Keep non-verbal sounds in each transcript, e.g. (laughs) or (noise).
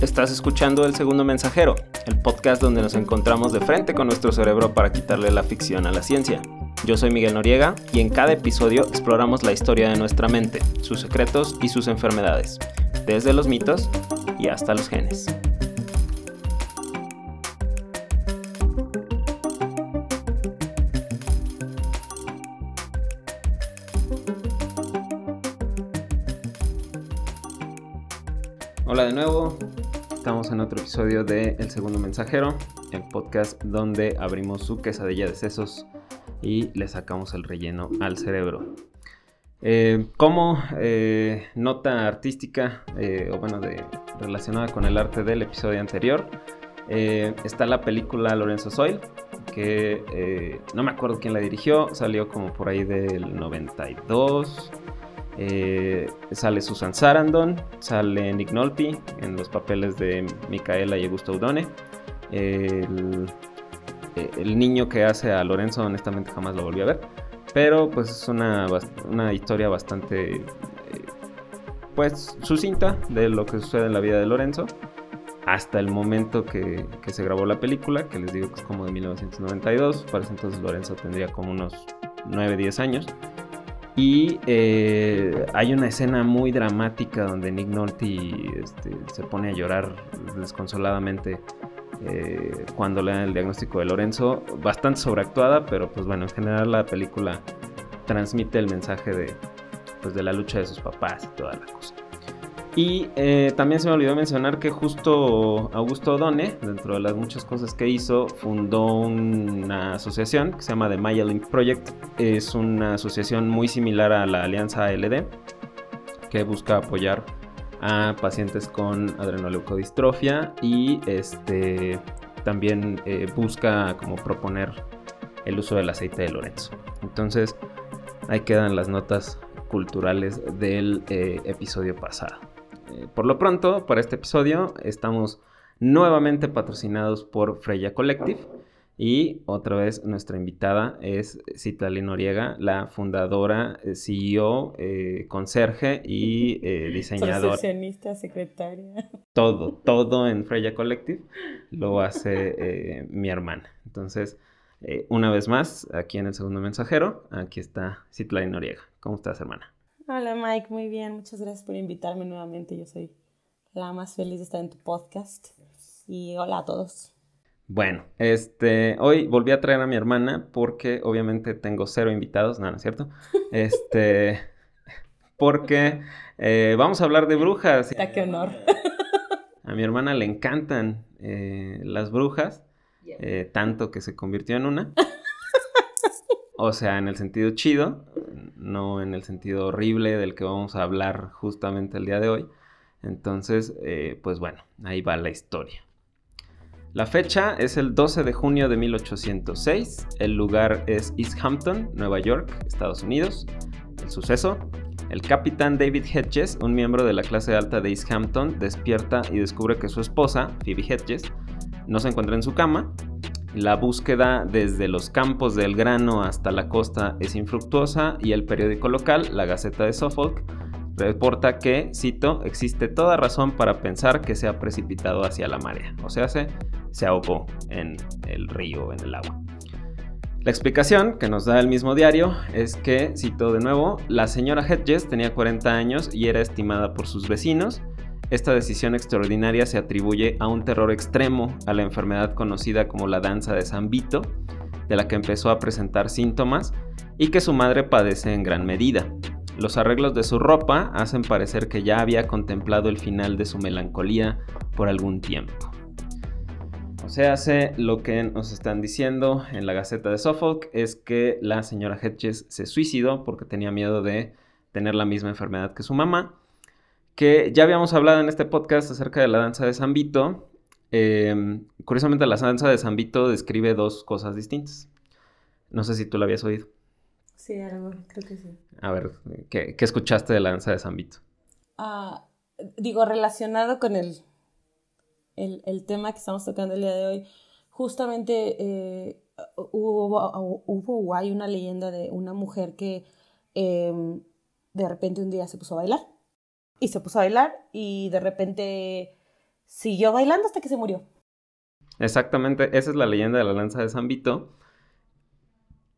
Estás escuchando El Segundo Mensajero, el podcast donde nos encontramos de frente con nuestro cerebro para quitarle la ficción a la ciencia. Yo soy Miguel Noriega y en cada episodio exploramos la historia de nuestra mente, sus secretos y sus enfermedades, desde los mitos y hasta los genes. De El Segundo Mensajero, el podcast donde abrimos su quesadilla de sesos y le sacamos el relleno al cerebro. Eh, como eh, nota artística, eh, o bueno, de, relacionada con el arte del episodio anterior, está la película Lorenzo Soil, que no me acuerdo quién la dirigió, salió como por ahí del 92. Sale Susan Sarandon, sale Nick Nolte en los papeles de Micaela y Augusto Udone. El, el niño que hace a Lorenzo, honestamente jamás lo volví a ver. Pero pues es una, una historia bastante eh, pues sucinta de lo que sucede en la vida de Lorenzo. Hasta el momento que, se grabó la película, que les digo que es como de 1992. Para ese entonces Lorenzo tendría como unos 9, 10 años. Y eh, hay una escena muy dramática donde Nick Nolte este, se pone a llorar desconsoladamente eh, cuando le dan el diagnóstico de Lorenzo, bastante sobreactuada, pero pues bueno, en general la película transmite el mensaje de, pues, de la lucha de sus papás y toda la cosa. Y eh, también se me olvidó mencionar que justo Augusto O'Donnell, dentro de las muchas cosas que hizo, fundó una asociación que se llama The Maya Link Project. Es una asociación muy similar a la Alianza ALD, que busca apoyar a pacientes con adrenoleucodistrofia y este también eh, busca como proponer el uso del aceite de Lorenzo. Entonces ahí quedan las notas culturales del eh, episodio pasado. Eh, por lo pronto, para este episodio estamos nuevamente patrocinados por Freya Collective y otra vez nuestra invitada es Citlali Noriega, la fundadora, eh, CEO, eh, conserje y eh, (laughs) diseñadora. secretaria. Todo, todo en Freya Collective lo hace eh, mi hermana. Entonces, una vez más, aquí en el segundo mensajero, aquí está Citlali Noriega. ¿Cómo estás, hermana? Hola, Mike, muy bien. Muchas gracias por invitarme nuevamente. Yo soy la más feliz de estar en tu podcast. Y hola a todos. Bueno, este, hoy volví a traer a mi hermana porque obviamente tengo cero invitados, no, no es cierto. Este, (laughs) porque eh, vamos a hablar de brujas. ¡Qué honor! A mi hermana le encantan eh, las brujas, eh, tanto que se convirtió en una. O sea, en el sentido chido, no en el sentido horrible del que vamos a hablar justamente el día de hoy. Entonces, pues bueno, ahí va la historia. La fecha es el 12 de junio de 1806, el lugar es East Hampton, Nueva York, Estados Unidos. El suceso, el capitán David Hedges, un miembro de la clase alta de East Hampton, despierta y descubre que su esposa, Phoebe Hedges, no se encuentra en su cama. La búsqueda desde los campos del grano hasta la costa es infructuosa y el periódico local, la Gaceta de Suffolk, reporta que, cito, existe toda razón para pensar que se ha precipitado hacia la marea, o sea, se, se ahogó en el río, en el agua. La explicación que nos da el mismo diario es que, cito de nuevo, la señora Hedges tenía 40 años y era estimada por sus vecinos. Esta decisión extraordinaria se atribuye a un terror extremo a la enfermedad conocida como la danza de San Vito, de la que empezó a presentar síntomas y que su madre padece en gran medida. Los arreglos de su ropa hacen parecer que ya había contemplado el final de su melancolía por algún tiempo. O sea, hace lo que nos están diciendo en la Gaceta de Suffolk es que la señora Hedges se suicidó porque tenía miedo de tener la misma enfermedad que su mamá. Que ya habíamos hablado en este podcast acerca de la danza de San Vito. Em, curiosamente, la danza de San Vito describe dos cosas distintas. No sé si tú la habías oído. Sí, algo, creo que sí. A ver, ¿qué, escuchaste de la danza de San Vito? Ah, digo, relacionado con el, el, tema que estamos tocando el día de hoy, justamente eh, hubo, hubo hay una leyenda de una mujer que em, de repente un día se puso a bailar. Y se puso a bailar y de repente siguió bailando hasta que se murió. Exactamente, esa es la leyenda de la lanza de San Vito.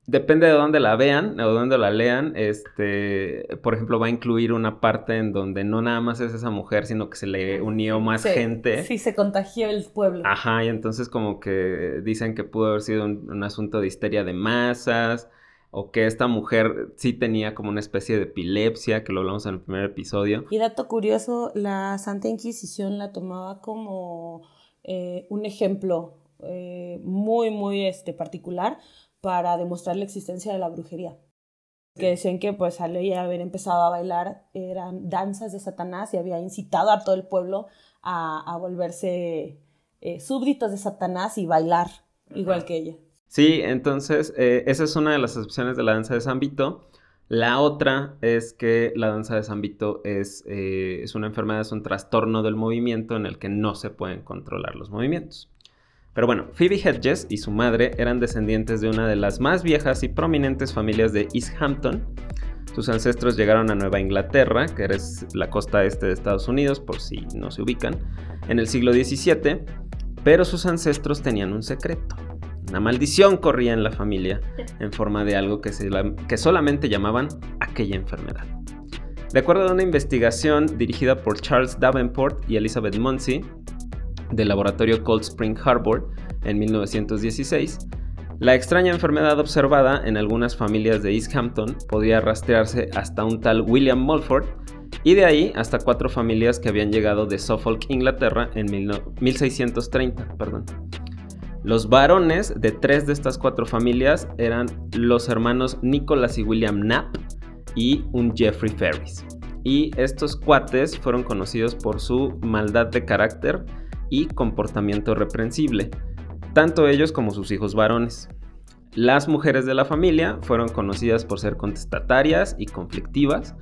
Depende de dónde la vean o dónde la lean. Este, por ejemplo, va a incluir una parte en donde no nada más es esa mujer, sino que se le unió más gente. Sí, se contagió el pueblo. Ajá, y entonces como que dicen que pudo haber sido un, asunto de histeria de masas, o que esta mujer sí tenía como una especie de epilepsia, que lo hablamos en el primer episodio. Y dato curioso, la Santa Inquisición la tomaba como eh, un ejemplo eh, muy, muy este, particular para demostrar la existencia de la brujería. Que decían que pues al ella haber empezado a bailar eran danzas de Satanás y había incitado a todo el pueblo a, volverse eh, súbditos de Satanás y bailar igual que ella. Sí, entonces eh, esa es una de las excepciones de la danza de San Vito. La otra es que la danza de San Vito es, eh, es una enfermedad, es un trastorno del movimiento en el que no se pueden controlar los movimientos. Pero bueno, Phoebe Hedges y su madre eran descendientes de una de las más viejas y prominentes familias de East Hampton. Sus ancestros llegaron a Nueva Inglaterra, que es la costa este de Estados Unidos, por si no se ubican, en el siglo XVII, pero sus ancestros tenían un secreto. Una maldición corría en la familia en forma de algo que, que solamente llamaban aquella enfermedad. De acuerdo a una investigación dirigida por Charles Davenport y Elizabeth Munsey, del laboratorio Cold Spring Harbor en 1916, la extraña enfermedad observada en algunas familias de East Hampton podía rastrearse hasta un tal William Mulford y de ahí hasta cuatro familias que habían llegado de Suffolk, Inglaterra en 1630. Perdón. Los varones de tres de estas cuatro familias eran los hermanos Nicholas y William Knapp y un Jeffrey Ferris. Y estos cuates fueron conocidos por su maldad de carácter, y comportamiento reprensible, tanto ellos como sus hijos varones. Las mujeres de la familia fueron conocidas por ser contestatarias y conflictivas,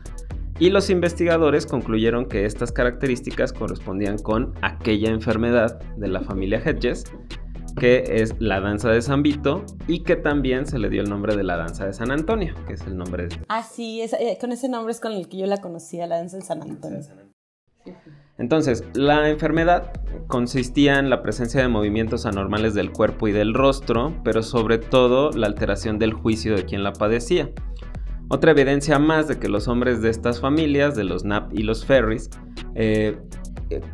y los investigadores concluyeron que estas características correspondían con aquella enfermedad de la familia Hedges, que es la danza de San Vito y que también se le dio el nombre de la danza de San Antonio, que es el nombre de... Ah, sí, eh, con ese nombre es con el que yo la conocía, la danza de San Antonio. Entonces, la enfermedad consistía en la presencia de movimientos anormales del cuerpo y del rostro, pero sobre todo la alteración del juicio de quien la padecía. Otra evidencia más de que los hombres de estas familias, de los Knapp y los Ferris, eh, eh,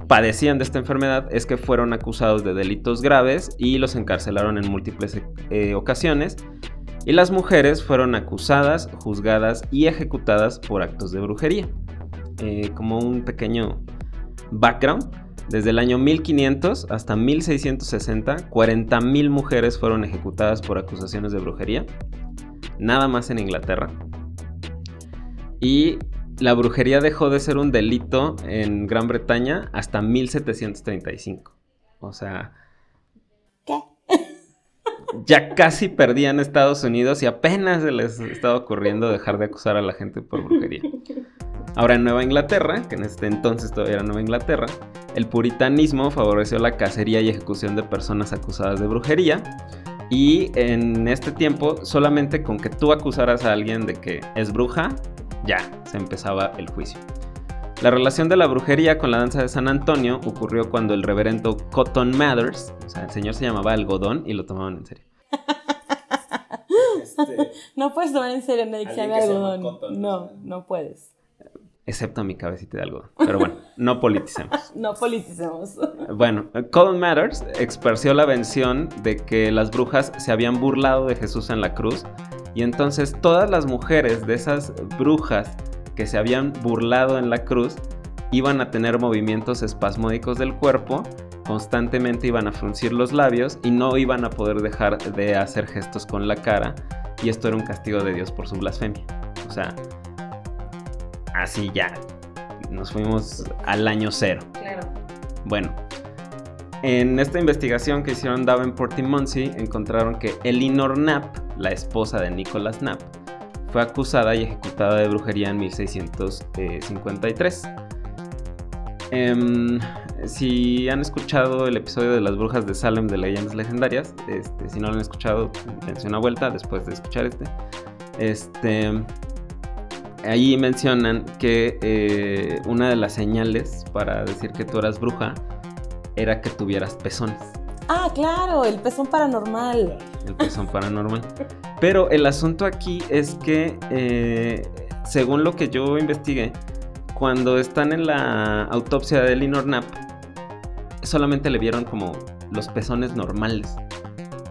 padecían de esta enfermedad es que fueron acusados de delitos graves y los encarcelaron en múltiples eh, ocasiones. Y las mujeres fueron acusadas, juzgadas y ejecutadas por actos de brujería. como un pequeño background, desde el año 1500 hasta 1660, 40.000 mujeres fueron ejecutadas por acusaciones de brujería, nada más en Inglaterra. Y la brujería dejó de ser un delito en Gran Bretaña hasta 1735. O sea... ¿Qué? ya casi perdían Estados Unidos y apenas se les estaba ocurriendo dejar de acusar a la gente por brujería. Ahora en Nueva Inglaterra, que en este entonces todavía era Nueva Inglaterra, el puritanismo favoreció la cacería y ejecución de personas acusadas de brujería. Y en este tiempo, solamente con que tú acusaras a alguien de que es bruja, ya se empezaba el juicio. La relación de la brujería con la danza de San Antonio ocurrió cuando el reverendo Cotton Mathers, o sea, el señor se llamaba Algodón y lo tomaban en serio. Este, (laughs) no puedes tomar en serio una dicción de algodón. no, no puedes. Excepto a mi cabecita de algodón. Pero bueno, no politicemos. (laughs) no politicemos. Bueno, Colin Matters expresó la vención de que las brujas se habían burlado de Jesús en la cruz y entonces todas las mujeres de esas brujas que se habían burlado en la cruz iban a tener movimientos espasmódicos del cuerpo, constantemente iban a fruncir los labios y no iban a poder dejar de hacer gestos con la cara y esto era un castigo de Dios por su blasfemia. O sea, así ya. Nos fuimos al año cero. Claro. Bueno, en esta investigación que hicieron Davenport y Munsey, encontraron que Elinor Knapp, la esposa de Nicholas Knapp, fue acusada y ejecutada de brujería en 1653. Em, si han escuchado el episodio de las brujas de Salem de leyendas legendarias, este, si no lo han escuchado, dense una vuelta después de escuchar este. Este, ahí mencionan que eh, una de las señales para decir que tú eras bruja era que tuvieras pezones. Ah, claro, el pezón paranormal. El pezón paranormal. Pero el asunto aquí es que, eh, según lo que yo investigué, cuando están en la autopsia de Elinor Knapp, solamente le vieron como los pezones normales.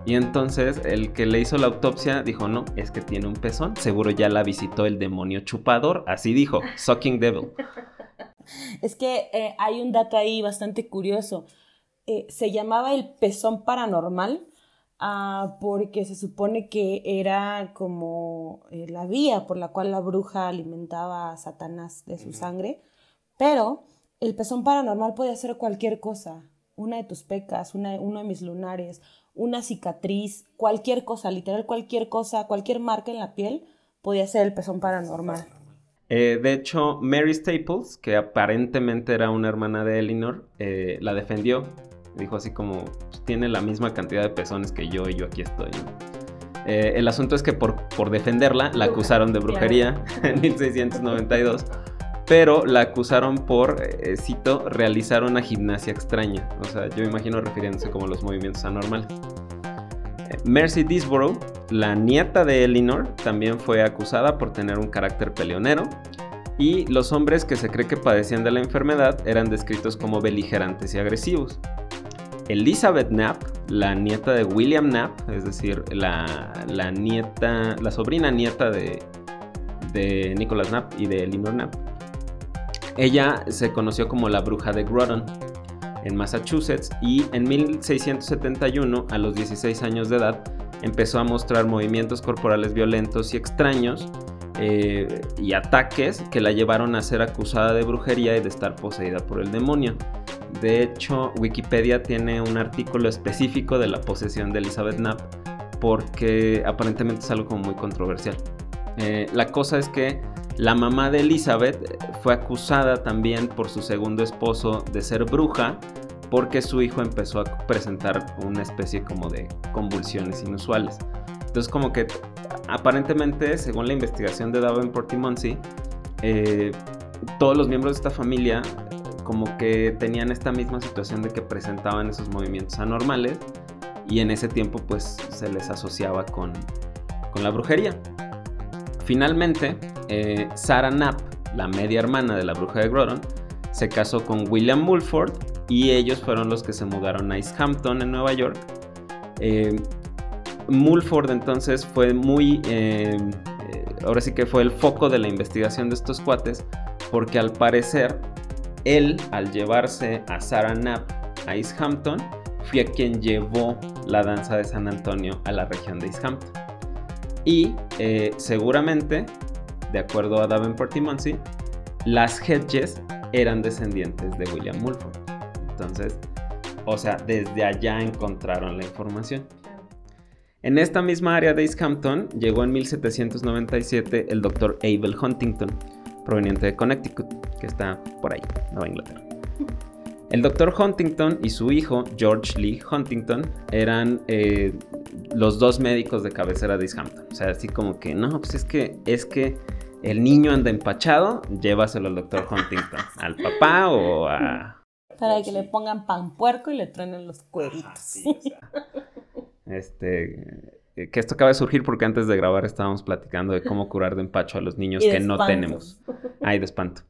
Y entonces el que le hizo la autopsia dijo, no, es que tiene un pezón. Seguro ya la visitó el demonio chupador. Así dijo, Sucking Devil. Es que eh, hay un dato ahí bastante curioso. Eh, se llamaba el pezón paranormal ah, porque se supone que era como eh, la vía por la cual la bruja alimentaba a Satanás de su sangre. Pero el pezón paranormal puede hacer cualquier cosa. Una de tus pecas, una, uno de mis lunares, una cicatriz, cualquier cosa, literal cualquier cosa, cualquier marca en la piel, podía ser el pezón paranormal. Eh, de hecho, Mary Staples, que aparentemente era una hermana de Eleanor, eh, la defendió. Dijo así como, pues, tiene la misma cantidad de pezones que yo y yo aquí estoy. Eh, el asunto es que por, por defenderla la acusaron de brujería en 1692 pero la acusaron por, cito, realizar una gimnasia extraña. O sea, yo imagino refiriéndose como los movimientos anormales. Mercy Disborough, la nieta de Elinor, también fue acusada por tener un carácter peleonero. Y los hombres que se cree que padecían de la enfermedad eran descritos como beligerantes y agresivos. Elizabeth Knapp, la nieta de William Knapp, es decir, la, nieta, la sobrina nieta de, de Nicholas Knapp y de Elinor Knapp, ella se conoció como la bruja de Groton en Massachusetts y en 1671, a los 16 años de edad, empezó a mostrar movimientos corporales violentos y extraños eh, y ataques que la llevaron a ser acusada de brujería y de estar poseída por el demonio. De hecho, Wikipedia tiene un artículo específico de la posesión de Elizabeth Knapp porque aparentemente es algo como muy controversial. Eh, la cosa es que la mamá de Elizabeth fue acusada también por su segundo esposo de ser bruja porque su hijo empezó a presentar una especie como de convulsiones inusuales. Entonces como que aparentemente, según la investigación de Davenport y eh, todos los miembros de esta familia como que tenían esta misma situación de que presentaban esos movimientos anormales y en ese tiempo pues se les asociaba con, con la brujería. Finalmente, eh, Sarah Knapp, la media hermana de la bruja de Groton, se casó con William Mulford y ellos fueron los que se mudaron a East Hampton en Nueva York. Eh, Mulford entonces fue muy, eh, ahora sí que fue el foco de la investigación de estos cuates, porque al parecer él, al llevarse a Sarah Knapp a East Hampton, fue quien llevó la danza de San Antonio a la región de East Hampton. Y seguramente de acuerdo a Davenport y Munsey, las Hedges eran descendientes de William Mulford. Entonces, o sea, desde allá encontraron la información. En esta misma área de East Hampton llegó en 1797 el doctor Abel Huntington, proveniente de Connecticut, que está por ahí, Nueva Inglaterra. (laughs) El doctor Huntington y su hijo, George Lee Huntington, eran eh, los dos médicos de cabecera de East Hampton. O sea, así como que, no, pues es que, es que el niño anda empachado, llévaselo al doctor Huntington, (laughs) al papá o a... Para que le pongan pan puerco y le truenen los cueritos. este, que esto acaba de surgir porque antes de grabar estábamos platicando de cómo curar de empacho a los niños que no tenemos. Ay, de espanto.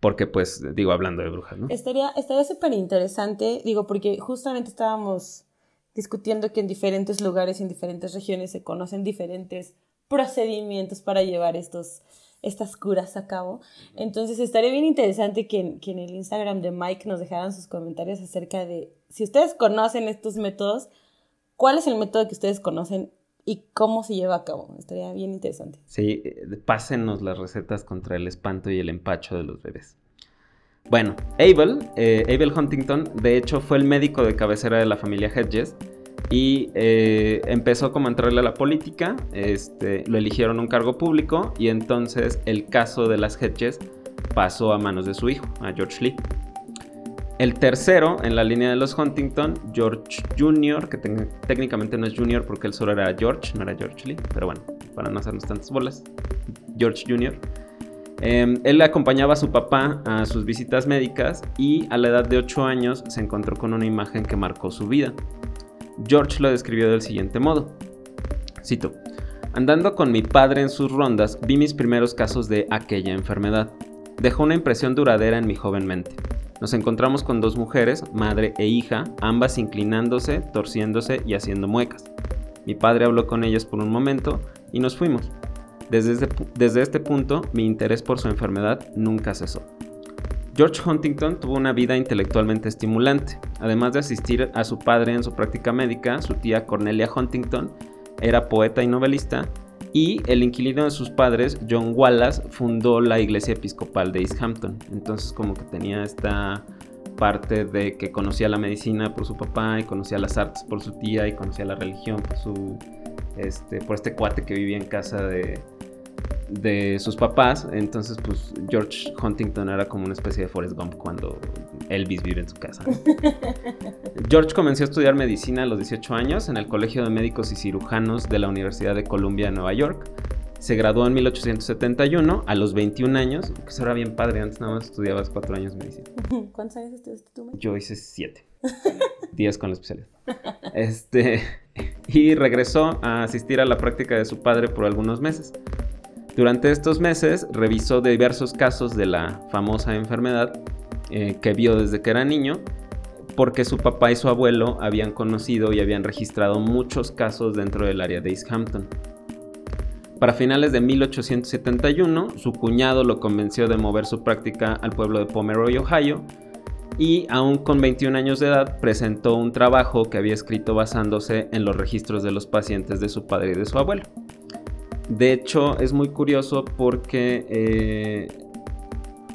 Porque, pues, digo, hablando de brujas, ¿no? Estaría súper interesante, digo, porque justamente estábamos discutiendo que en diferentes lugares, en diferentes regiones se conocen diferentes procedimientos para llevar estos, estas curas a cabo. Entonces estaría bien interesante que, que, en el Instagram de Mike nos dejaran sus comentarios acerca de si ustedes conocen estos métodos, cuál es el método que ustedes conocen y cómo se lleva a cabo. Estaría bien interesante. Sí, eh, pásenos las recetas contra el espanto y el empacho de los bebés. Bueno, Abel, eh, Abel Huntington, de hecho fue el médico de cabecera de la familia Hedges y eh, empezó a entrarle a la política, este, lo eligieron un cargo público y entonces el caso de las Hedges pasó a manos de su hijo, a George Lee. El tercero en la línea de los Huntington, George Jr., que técnicamente no es Jr. porque él solo era George, no era George Lee, pero bueno, para no hacernos tantas bolas, George Jr., Em, él acompañaba a su papá a sus visitas médicas y a la edad de 8 años se encontró con una imagen que marcó su vida. George lo describió del siguiente modo. Cito, Andando con mi padre en sus rondas, vi mis primeros casos de aquella enfermedad. Dejó una impresión duradera en mi joven mente. Nos encontramos con dos mujeres, madre e hija, ambas inclinándose, torciéndose y haciendo muecas. Mi padre habló con ellas por un momento y nos fuimos. Desde este, desde este punto, mi interés por su enfermedad nunca cesó. George Huntington tuvo una vida intelectualmente estimulante. Además de asistir a su padre en su práctica médica, su tía Cornelia Huntington era poeta y novelista, y el inquilino de sus padres, John Wallace, fundó la iglesia episcopal de East Hampton. Entonces como que tenía esta parte de que conocía la medicina por su papá y conocía las artes por su tía y conocía la religión por su este por este cuate que vivía en casa de, de sus papás. Entonces, pues George Huntington era como una especie de Forrest Gump cuando Elvis vive en su casa. (laughs) George comenzó a estudiar medicina a los 18 años en el Colegio de Médicos y Cirujanos de la Universidad de Columbia de Nueva York. Se graduó en 1871 a los 21 años, que eso era bien padre, antes nada más estudiabas 4 años medicina. (laughs) ¿Cuántos años estudiaste tú? Yo hice 7. 10 (laughs) con la especialidad. Este, y regresó a asistir a la práctica de su padre por algunos meses. Durante estos meses revisó diversos casos de la famosa enfermedad eh, que vio desde que era niño, porque su papá y su abuelo habían conocido y habían registrado muchos casos dentro del área de East Hampton. Para finales de 1871, su cuñado lo convenció de mover su práctica al pueblo de Pomeroy, Ohio, y aún con 21 años de edad presentó un trabajo que había escrito basándose en los registros de los pacientes de su padre y de su abuelo. De hecho, es muy curioso porque eh,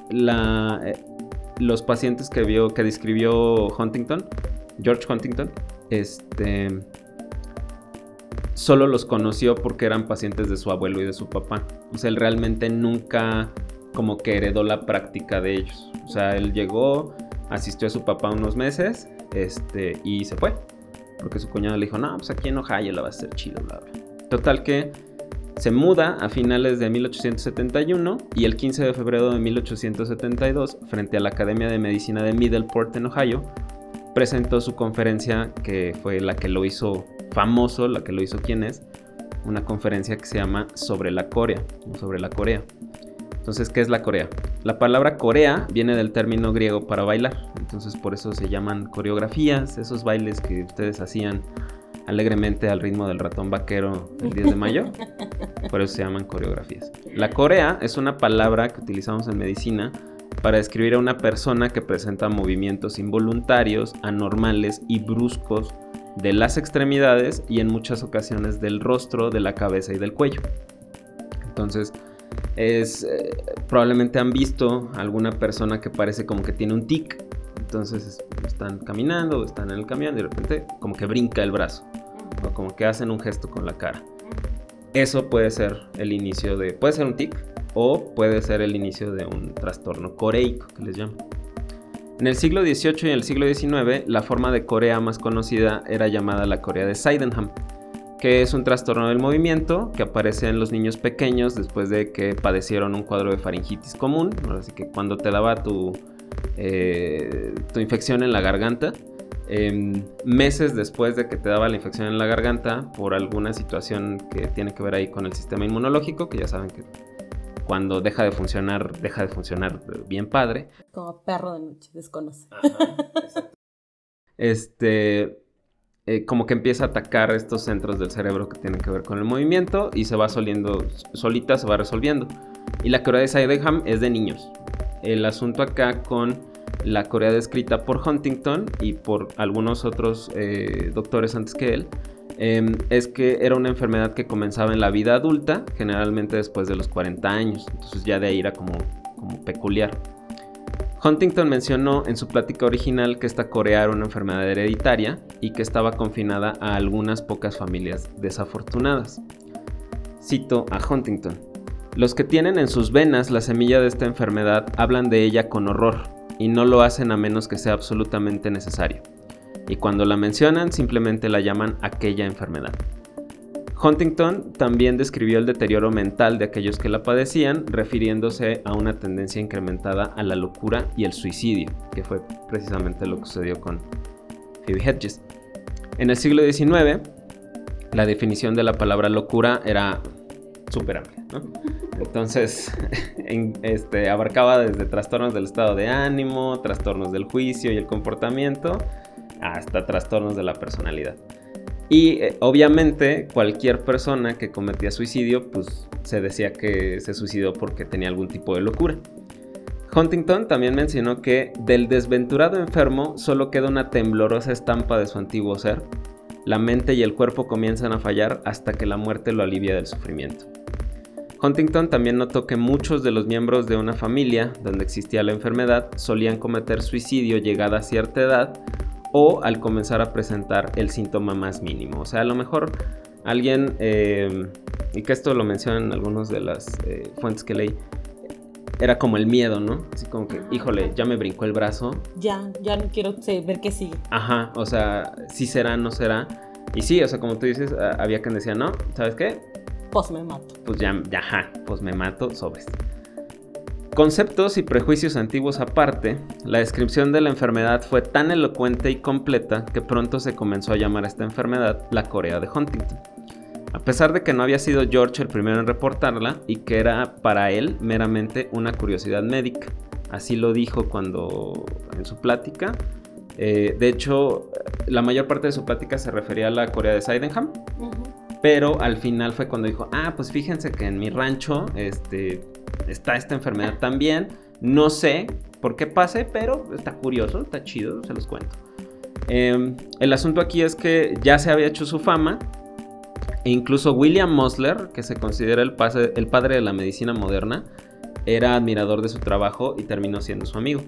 eh, los pacientes que vio, que describió Huntington, George Huntington, este, solo los conoció porque eran pacientes de su abuelo y de su papá. O sea, él realmente nunca como que heredó la práctica de ellos. O sea, él llegó, asistió a su papá unos meses, este, y se fue. Porque su cuñado le dijo, no, pues aquí en Ohio la va a ser chido, bla, bla. Total que se muda a finales de 1871 y el 15 de febrero de 1872, frente a la Academia de Medicina de Middleport en Ohio, presentó su conferencia que fue la que lo hizo famoso, la que lo hizo quién es, una conferencia que se llama Sobre la Corea, sobre la Corea. Entonces, ¿qué es la Corea? La palabra Corea viene del término griego para bailar, entonces por eso se llaman coreografías, esos bailes que ustedes hacían alegremente al ritmo del ratón vaquero el 10 de mayo. (laughs) Por eso se llaman coreografías. La corea es una palabra que utilizamos en medicina para describir a una persona que presenta movimientos involuntarios, anormales y bruscos de las extremidades y en muchas ocasiones del rostro, de la cabeza y del cuello. Entonces, es eh, probablemente han visto alguna persona que parece como que tiene un tic. Entonces están caminando, están en el camión y de repente como que brinca el brazo o como que hacen un gesto con la cara. Eso puede ser el inicio de, puede ser un tic o puede ser el inicio de un trastorno coreico que les llaman. En el siglo XVIII y el siglo XIX, la forma de Corea más conocida era llamada la Corea de Sydenham, que es un trastorno del movimiento que aparece en los niños pequeños después de que padecieron un cuadro de faringitis común, así que cuando te daba tu, eh, tu infección en la garganta, Em, meses después de que te daba la infección en la garganta por alguna situación que tiene que ver ahí con el sistema inmunológico, que ya saben que cuando deja de funcionar, deja de funcionar bien padre. Como perro de noche, desconoce. este, eh, como que empieza a atacar estos centros del cerebro que tienen que ver con el movimiento y se va soliendo, solita se va resolviendo. Y la Corea de Sydenham es de niños. El asunto acá con la Corea descrita por Huntington y por algunos otros eh, doctores antes que él, em, es que era una enfermedad que comenzaba en la vida adulta, generalmente después de los 40 años, entonces ya de ahí era como, como peculiar. Huntington mencionó en su plática original que esta Corea era una enfermedad hereditaria y que estaba confinada a algunas pocas familias desafortunadas. Cito a Huntington. Los que tienen en sus venas la semilla de esta enfermedad hablan de ella con horror, y no lo hacen a menos que sea absolutamente necesario. Y cuando la mencionan simplemente la llaman aquella enfermedad. Huntington también describió el deterioro mental de aquellos que la padecían, refiriéndose a una tendencia incrementada a la locura y el suicidio, que fue precisamente lo que sucedió con Phoebe Hedges. En el siglo XIX, la definición de la palabra locura era súper amplia, Entonces, (laughs) este, abarcaba desde trastornos del estado de ánimo, trastornos del juicio y el comportamiento, hasta trastornos de la personalidad. Y eh, obviamente cualquier persona que cometía suicidio, pues se decía que se suicidó porque tenía algún tipo de locura. Huntington también mencionó que del desventurado enfermo solo queda una temblorosa estampa de su antiguo ser. La mente y el cuerpo comienzan a fallar hasta que la muerte lo alivia del sufrimiento. Huntington también notó que muchos de los miembros de una familia donde existía la enfermedad solían cometer suicidio llegada a cierta edad o al comenzar a presentar el síntoma más mínimo. O sea, a lo mejor alguien, eh, y que esto lo mencionan algunos de las eh, fuentes que leí, era como el miedo, ¿no? Así como que, híjole, ya me brincó el brazo. Ya, ya no quiero ver qué sigue. Ajá, o sea, si será, no será. Y sí, o sea, como tú dices, había quien decía, no, ¿sabes qué? Pues me mato. Pues ya, ya, ajá, pues me mato, sobres. Conceptos y prejuicios antiguos aparte, la descripción de la enfermedad fue tan elocuente y completa que pronto se comenzó a llamar a esta enfermedad la Corea de Huntington. A pesar de que no había sido George el primero en reportarla y que era para él meramente una curiosidad médica. Así lo dijo cuando en su plática. Eh, de hecho, la mayor parte de su plática se refería a la Corea de Sydenham. Pero al final fue cuando dijo, ah, pues fíjense que en mi rancho, este, está esta enfermedad también. No sé por qué pase, pero está curioso, está chido, se los cuento. Em, el asunto aquí es que ya se había hecho su fama e incluso William Mosler, que se considera el, el padre de la medicina moderna, era admirador de su trabajo y terminó siendo su amigo.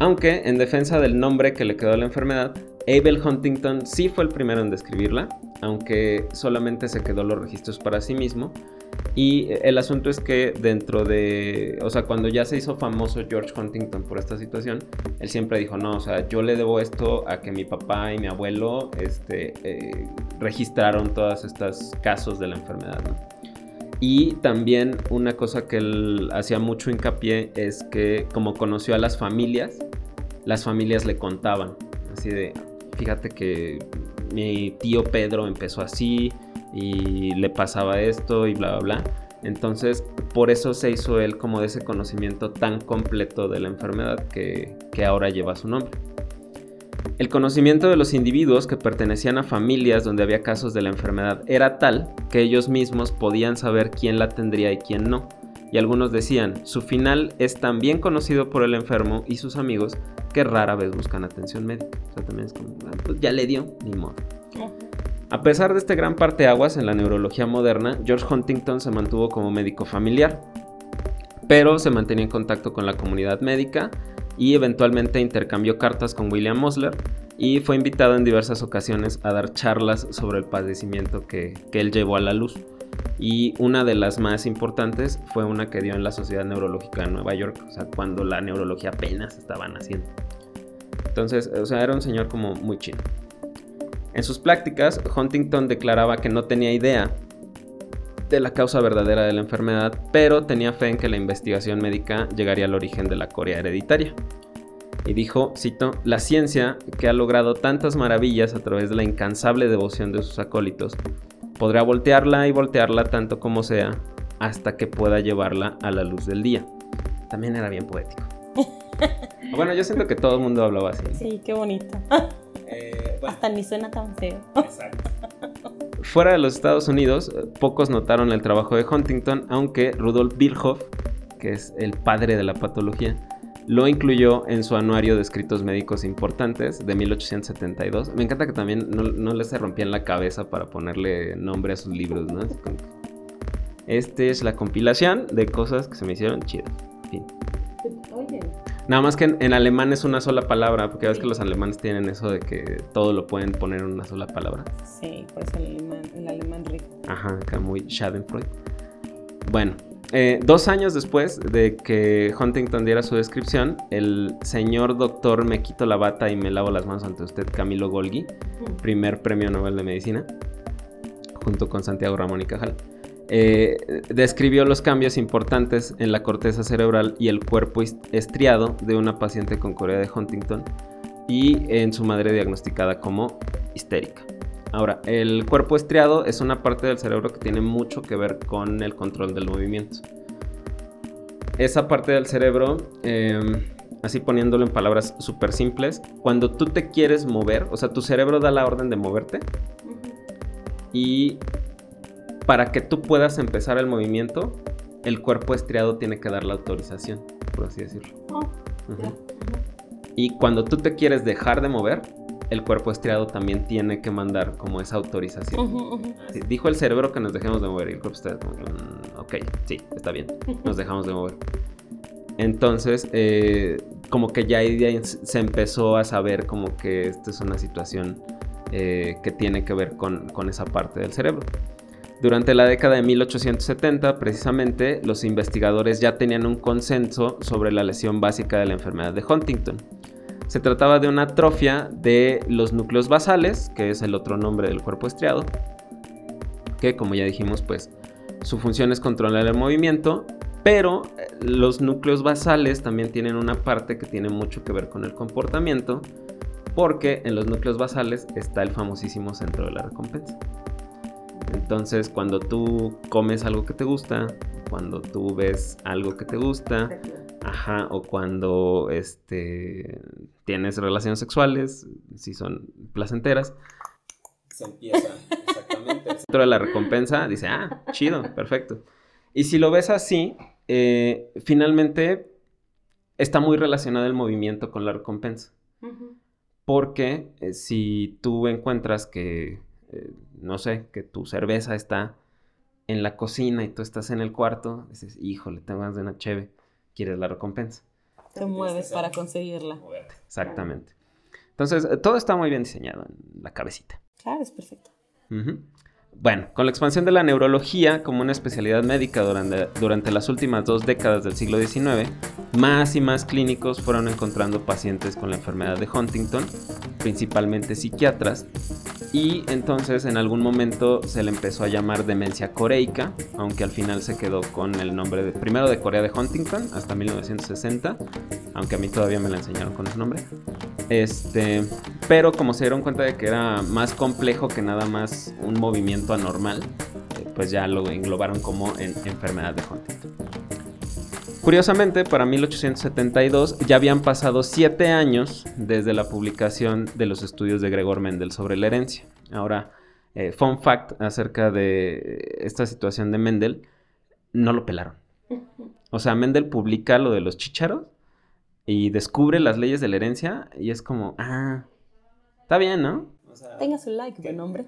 Aunque, en defensa del nombre que le quedó a la enfermedad, Abel Huntington sí fue el primero en describirla, aunque solamente se quedó los registros para sí mismo, y el asunto es que dentro de, o sea, cuando ya se hizo famoso George Huntington por esta situación, él siempre dijo, no, o sea, yo le debo esto a que mi papá y mi abuelo este, eh, registraron todos estos casos de la enfermedad. Y también una cosa que él hacía mucho hincapié es que como conoció a las familias, las familias le contaban, así de, fíjate que mi tío Pedro empezó así, y le pasaba esto y bla, bla, bla. Entonces, por eso se hizo él como de ese conocimiento tan completo de la enfermedad que, que ahora lleva su nombre. El conocimiento de los individuos que pertenecían a familias donde había casos de la enfermedad era tal que ellos mismos podían saber quién la tendría y quién no. Y algunos decían, su final es tan bien conocido por el enfermo y sus amigos que rara vez buscan atención médica. O sea, también es como, ah, pues ya le dio, ni modo. A pesar de este gran parteaguas en la neurología moderna, George Huntington se mantuvo como médico familiar, pero se mantenía en contacto con la comunidad médica y eventualmente intercambió cartas con William Mosler y fue invitado en diversas ocasiones a dar charlas sobre el padecimiento que, él llevó a la luz. Y una de las más importantes fue una que dio en la Sociedad Neurológica de Nueva York, o sea, cuando la neurología apenas estaba naciendo. Entonces, o sea, era un señor como muy chido. En sus prácticas, Huntington declaraba que no tenía idea de la causa verdadera de la enfermedad, pero tenía fe en que la investigación médica llegaría al origen de la Corea hereditaria. Y dijo, cito, la ciencia, que ha logrado tantas maravillas a través de la incansable devoción de sus acólitos, podrá voltearla y voltearla tanto como sea, hasta que pueda llevarla a la luz del día. También era bien poético. (laughs) bueno, yo siento que todo el mundo hablaba así. Sí, qué bonito. Eh, Hasta ni suena tan feo. Exacto. (laughs) Fuera de los Estados Unidos, pocos notaron el trabajo de Huntington, aunque Rudolf Virchow, que es el padre de la patología, lo incluyó en su anuario de escritos médicos importantes de 1872. Me encanta que también no, no le se rompían la cabeza para ponerle nombre a sus libros, ¿no? Este es la compilación de cosas que se me hicieron chidas. Fin. Oye, Nada más que en, alemán es una sola palabra, porque ves que los alemanes tienen eso de que todo lo pueden poner en una sola palabra. Sí, por eso el alemán, el alemán rico. Ajá, acá muy Schadenfreude. Bueno, eh, dos años después de que Huntington diera su descripción, el señor doctor me quito la bata y me lavo las manos ante usted, Camilo Golgi, primer premio Nobel de Medicina, junto con Santiago Ramón y Cajal. Eh, describió los cambios importantes en la corteza cerebral y el cuerpo estriado de una paciente con Corea de Huntington y en su madre diagnosticada como histérica. Ahora, el cuerpo estriado es una parte del cerebro que tiene mucho que ver con el control del movimiento. Esa parte del cerebro, em, así poniéndolo en palabras súper simples, cuando tú te quieres mover, o sea, tu cerebro da la orden de moverte y para que tú puedas empezar el movimiento, el cuerpo estriado tiene que dar la autorización, por así decirlo. Oh, y cuando tú te quieres dejar de mover, el cuerpo estriado también tiene que mandar como esa autorización. dijo el cerebro que nos dejemos de mover y el cuerpo está como, mm, ok, sí, está bien, nos dejamos de mover. Entonces, eh, como que ya se empezó a saber como que esta es una situación eh, que tiene que ver con, con esa parte del cerebro. Durante la década de 1870, precisamente, los investigadores ya tenían un consenso sobre la lesión básica de la enfermedad de Huntington. Se trataba de una atrofia de los núcleos basales, que es el otro nombre del cuerpo estriado, que como ya dijimos, pues su función es controlar el movimiento, pero eh, los núcleos basales también tienen una parte que tiene mucho que ver con el comportamiento, porque en los núcleos basales está el famosísimo centro de la recompensa. Entonces, cuando tú comes algo que te gusta, cuando tú ves algo que te gusta, ajá, o cuando este tienes relaciones sexuales, si son placenteras, se empieza exactamente. (laughs) Dentro de la recompensa dice, ah, chido, perfecto. Y si lo ves así, eh, finalmente está muy relacionado el movimiento con la recompensa. Porque eh, si tú encuentras que eh, no sé, que tu cerveza está en la cocina y tú estás en el cuarto, dices, híjole, tengo ganas de una cheve, quieres la recompensa. Te mueves para conseguirla. Exactamente. Entonces, eh, todo está muy bien diseñado en la cabecita. Claro, es perfecto. Bueno, con la expansión de la neurología como una especialidad médica durante, las últimas dos décadas del siglo XIX, más y más clínicos fueron encontrando pacientes con la enfermedad de Huntington, principalmente psiquiatras, y entonces en algún momento se le empezó a llamar demencia coreica, aunque al final se quedó con el nombre de, primero de Corea de Huntington hasta 1960, aunque a mí todavía me la enseñaron con ese nombre. Este, pero como se dieron cuenta de que era más complejo que nada más un movimiento anormal, pues ya lo englobaron como en enfermedad de Huntington. Curiosamente, para 1872 ya habían pasado siete años desde la publicación de los estudios de Gregor Mendel sobre la herencia. Ahora, eh, fun fact acerca de esta situación de Mendel, no lo pelaron. (laughs) O sea, Mendel publica lo de los chicharos y descubre las leyes de la herencia y es como, ah, está bien, ¿no? Tenga su like, buen hombre.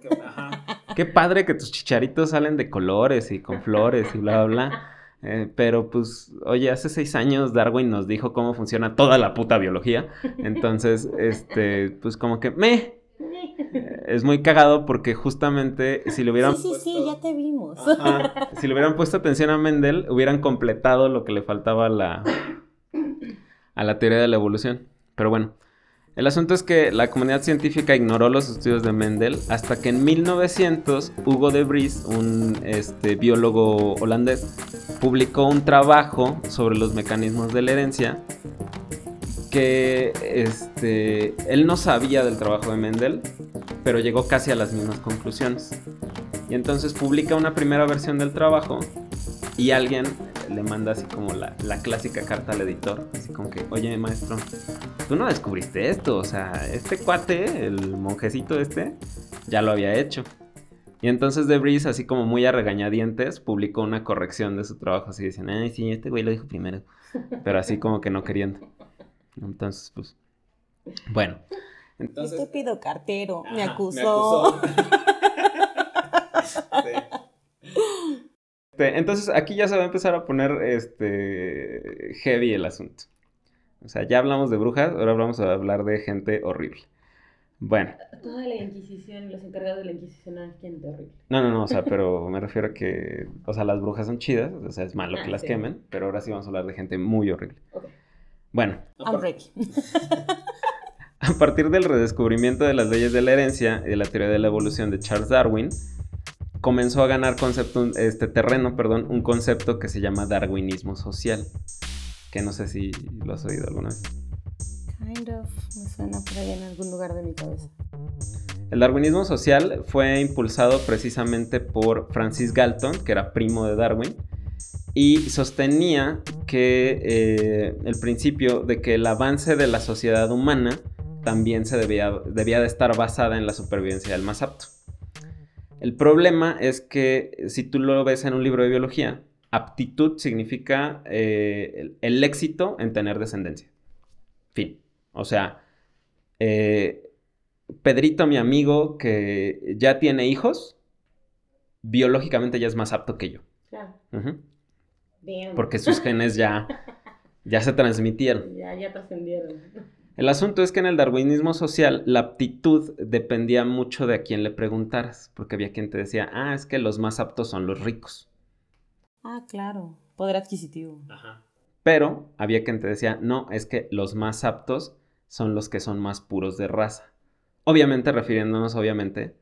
Qué padre que tus chicharitos salen de colores y con flores y bla, bla, bla. Eh, pero pues, oye, hace seis años Darwin nos dijo cómo funciona toda la puta biología. Entonces, este, pues como que me. (laughs) Es muy cagado porque justamente si le hubieran... Sí, sí, sí, ya te vimos. si le hubieran puesto atención a Mendel, hubieran completado lo que le faltaba a la, a la teoría de la evolución. Pero bueno, el asunto es que la comunidad científica ignoró los estudios de Mendel hasta que en 1900 Hugo de Vries, un este, biólogo holandés, publicó un trabajo sobre los mecanismos de la herencia que este, él no sabía del trabajo de Mendel, pero llegó casi a las mismas conclusiones. Y entonces publica una primera versión del trabajo y alguien le manda así como la, clásica carta al editor, así como que, oye maestro, tú no descubriste esto, o sea, este cuate, el monjecito este, ya lo había hecho. Y entonces Debris, así como muy a regañadientes, publicó una corrección de su trabajo, así diciendo, ay, sí, este güey lo dijo primero, pero así como que no queriendo. Entonces, pues, bueno. Entonces, Estúpido cartero, me acusó. (laughs) Este, entonces aquí ya se va a empezar a poner este heavy el asunto. O sea, ya hablamos de brujas, ahora vamos a hablar de gente horrible. Bueno. Toda la Inquisición, los encargados de la Inquisición eran gente horrible. No, no, no, o sea, pero me refiero a que, o sea, las brujas son chidas, o sea, es malo que ah, las quemen, pero ahora sí vamos a hablar de gente muy horrible. Bueno. I'm ready. (laughs) a partir del redescubrimiento de las leyes de la herencia y de la teoría de la evolución de Charles Darwin, comenzó a ganar concepto, este terreno, perdón, un concepto que se llama darwinismo social, que no sé si lo has oído alguna vez. Kind of, me suena por ahí en algún lugar de mi cabeza. El darwinismo social fue impulsado precisamente por Francis Galton, que era primo de Darwin, y sostenía que eh, el principio de que el avance de la sociedad humana también se debía, debía de estar basada en la supervivencia del más apto. El problema es que si tú lo ves en un libro de biología, aptitud significa eh, el, éxito en tener descendencia. Fin. O sea, eh, Pedrito, mi amigo, que ya tiene hijos, biológicamente ya es más apto que yo. Claro. Porque sus genes ya, ya se transmitieron. (laughs) Ya, ya trascendieron. El asunto es que en el darwinismo social la aptitud dependía mucho de a quién le preguntaras, porque había quien te decía, ah, es que los más aptos son los ricos. Ah, claro, poder adquisitivo. Ajá. Pero había quien te decía, no, es que los más aptos son los que son más puros de raza. Obviamente refiriéndonos, obviamente,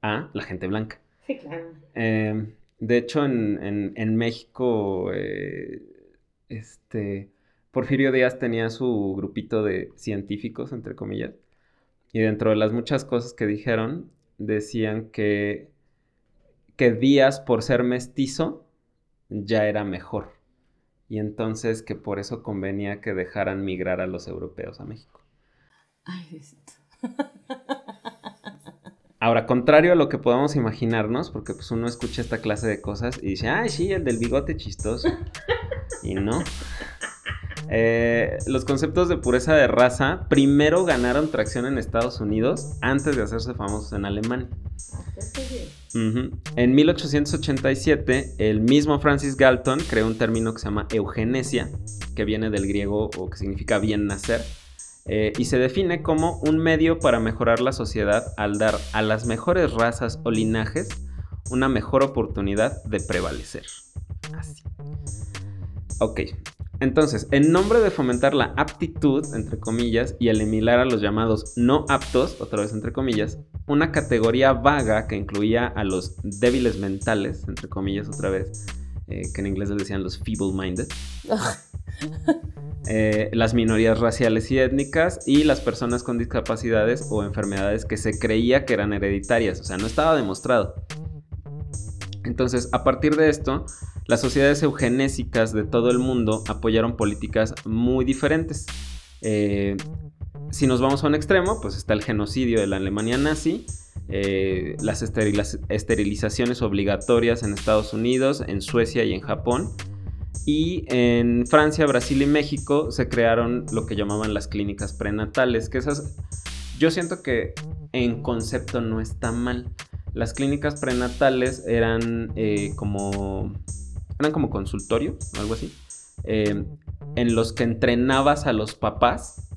a la gente blanca. Sí, claro. Em, de hecho, en, México, eh, este, Porfirio Díaz tenía su grupito de científicos, entre comillas, y dentro de las muchas cosas que dijeron, decían que, que Díaz, por ser mestizo, ya era mejor. Y entonces que por eso convenía que dejaran migrar a los europeos a México. Ay. Ahora, contrario a lo que podamos imaginarnos, porque pues uno escucha esta clase de cosas y dice, ay, sí, el del bigote chistoso. y no. Eh, los conceptos de pureza de raza primero ganaron tracción en Estados Unidos antes de hacerse famosos en Alemania. En 1887, el mismo Francis Galton creó un término que se llama eugenesia, que viene del griego o que significa bien nacer eh, y se define como un medio para mejorar la sociedad al dar a las mejores razas o linajes una mejor oportunidad de prevalecer. Así. Ok, entonces, en nombre de fomentar la aptitud, entre comillas, y eliminar a los llamados no aptos, otra vez entre comillas, una categoría vaga que incluía a los débiles mentales, entre comillas otra vez, eh, que en inglés les decían los feeble-minded. (laughs) Eh, las minorías raciales y étnicas y las personas con discapacidades o enfermedades que se creía que eran hereditarias, o sea, no estaba demostrado. Entonces, a partir de esto, las sociedades eugenésicas de todo el mundo apoyaron políticas muy diferentes. Eh, si nos vamos a un extremo, pues está el genocidio de la Alemania nazi, eh, las esterilizaciones obligatorias en Estados Unidos, en Suecia y en Japón, y en Francia, Brasil y México se crearon lo que llamaban las clínicas prenatales, que esas yo siento que en concepto no está mal. Las clínicas prenatales eran eh, como eran como consultorio, algo así, eh, en los que entrenabas a los papás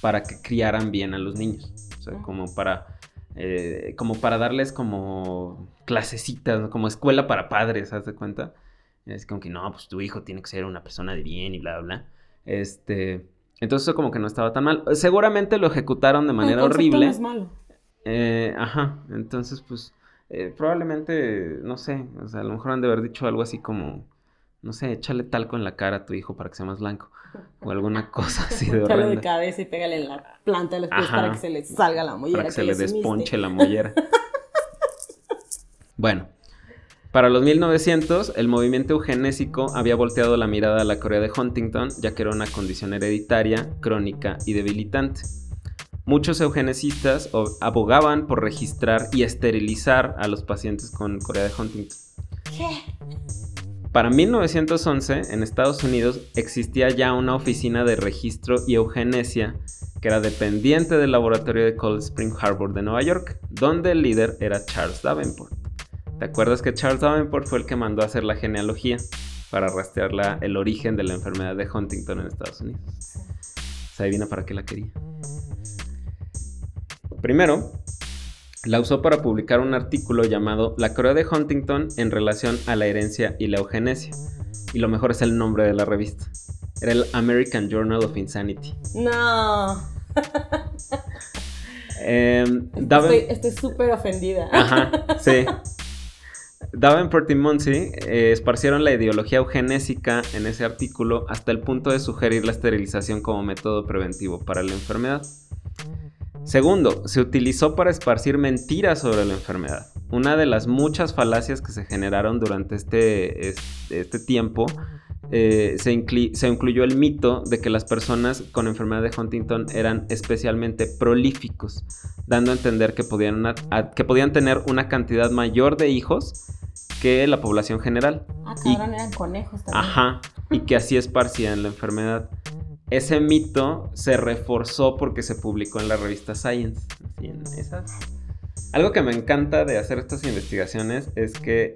para que criaran bien a los niños, o sea, como para eh, como para darles como clasecitas, como escuela para padres, ¿haz de cuenta? Es como que no, pues tu hijo tiene que ser una persona de bien y bla, bla. Este. Entonces eso como que no estaba tan mal. Seguramente lo ejecutaron de manera horrible. No es malo. Eh, ajá. Entonces, pues. Eh, probablemente, no sé. O sea, a lo mejor han de haber dicho algo así como. No sé, échale talco en la cara a tu hijo para que sea más blanco. O alguna cosa (laughs) así de horrenda. de cabeza y pégale en la planta de los pies para que se le salga la mollera. Para que, se le desponche la mollera. (laughs) bueno. Para los 1900, el movimiento eugenésico había volteado la mirada a la Corea de Huntington, ya que era una condición hereditaria, crónica y debilitante. Muchos eugenesistas abogaban por registrar y esterilizar a los pacientes con Corea de Huntington. ¿Qué? Para 1911, en Estados Unidos, existía ya una oficina de registro y eugenesia que era dependiente del laboratorio de Cold Spring Harbor de Nueva York, donde el líder era Charles Davenport. ¿Te acuerdas que Charles Davenport fue el que mandó a hacer la genealogía para rastrear el origen de la enfermedad de Huntington en Estados Unidos? Se adivina para qué la quería. Primero, la usó para publicar un artículo llamado La Corea de Huntington en relación a la herencia y la eugenesia. Y lo mejor es el nombre de la revista. Era el American Journal of Insanity. No. Em, estoy súper ofendida. Ajá, sí. (laughs) Davenport y Munsey eh, esparcieron la ideología eugenésica en ese artículo hasta el punto de sugerir la esterilización como método preventivo para la enfermedad. Segundo, se utilizó para esparcir mentiras sobre la enfermedad. Una de las muchas falacias que se generaron durante este, este, tiempo eh, se, incluyó el mito de que las personas con enfermedad de Huntington eran especialmente prolíficos, dando a entender que podían, que podían tener una cantidad mayor de hijos que la población general. Ah, cabrón, eran conejos también. Ajá, y que así esparcían la enfermedad ese mito se reforzó porque se publicó en la revista Science. Algo que me encanta de hacer estas investigaciones es que,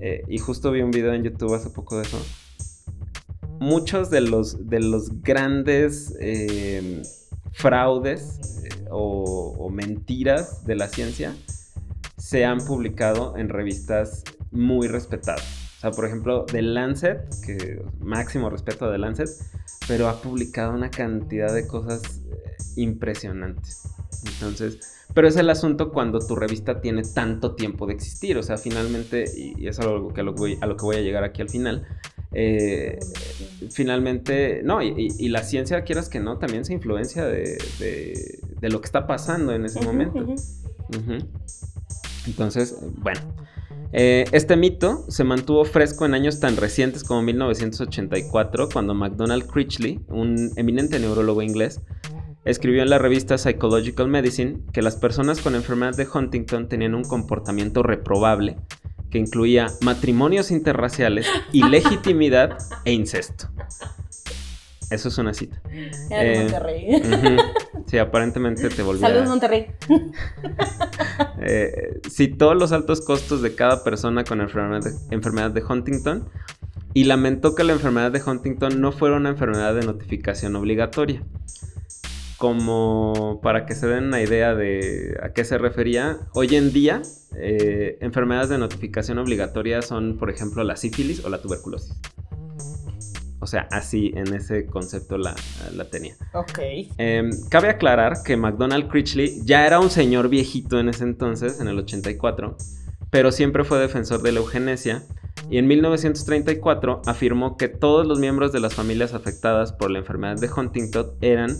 eh, y justo vi un video en YouTube hace poco de eso, muchos de los, de los grandes eh, fraudes eh, o, o mentiras de la ciencia se han publicado en revistas muy respetadas. O sea, por ejemplo, The Lancet, que máximo respeto a The Lancet, pero ha publicado una cantidad de cosas eh, impresionantes. Entonces, pero es el asunto cuando tu revista tiene tanto tiempo de existir. O sea, finalmente, y, es algo que a lo que, voy, a lo que voy a llegar aquí al final, eh, finalmente, no, y, la ciencia, quieras que no, también se influencia de, lo que está pasando en ese momento. Entonces, bueno. Eh, este mito se mantuvo fresco en años tan recientes como 1984, cuando McDonald Critchley, un eminente neurólogo inglés, escribió en la revista Psychological Medicine que las personas con enfermedad de Huntington tenían un comportamiento reprobable que incluía matrimonios interraciales, ilegitimidad (laughs) e incesto. Eso es una cita. De eh. Sí, aparentemente te volvió. Saludos, Monterrey. (laughs) eh, citó los altos costos de cada persona con enfermedad de, enfermedad de Huntington y lamentó que la enfermedad de Huntington no fuera una enfermedad de notificación obligatoria. Como para que se den una idea de a qué se refería, hoy en día eh, enfermedades de notificación obligatoria son, por ejemplo, la sífilis o la tuberculosis. O sea, así en ese concepto la, tenía. Ok. Em, cabe aclarar que McDonald Critchley ya era un señor viejito en ese entonces, en el 84, pero siempre fue defensor de la eugenesia y en 1934 afirmó que todos los miembros de las familias afectadas por la enfermedad de Huntington eran,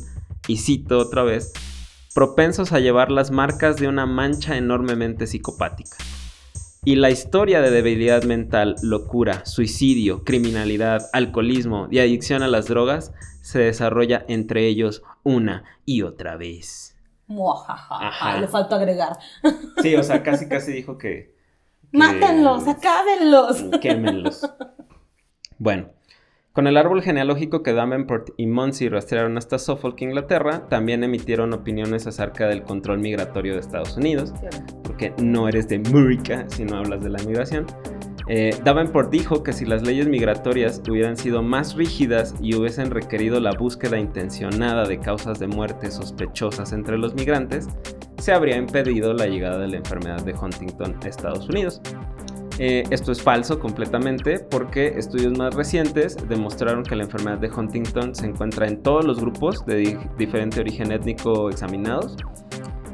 y cito otra vez, propensos a llevar las marcas de una mancha enormemente psicopática. Y la historia de debilidad mental, locura, suicidio, criminalidad, alcoholismo y adicción a las drogas se desarrolla entre ellos una y otra vez. Ajá. Le falta agregar. Sí, o sea, casi casi dijo que... que Mátenlos, acábenlos. Quémenlos. Bueno, con el árbol genealógico que Davenport y Munsey rastrearon hasta Suffolk, Inglaterra, también emitieron opiniones acerca del control migratorio de Estados Unidos, porque no eres de América si no hablas de la migración. Eh, Davenport dijo que si las leyes migratorias hubieran sido más rígidas y hubiesen requerido la búsqueda intencionada de causas de muerte sospechosas entre los migrantes, se habría impedido la llegada de la enfermedad de Huntington a Estados Unidos. Eh, esto es falso completamente porque estudios más recientes demostraron que la enfermedad de Huntington se encuentra en todos los grupos de diferente origen étnico examinados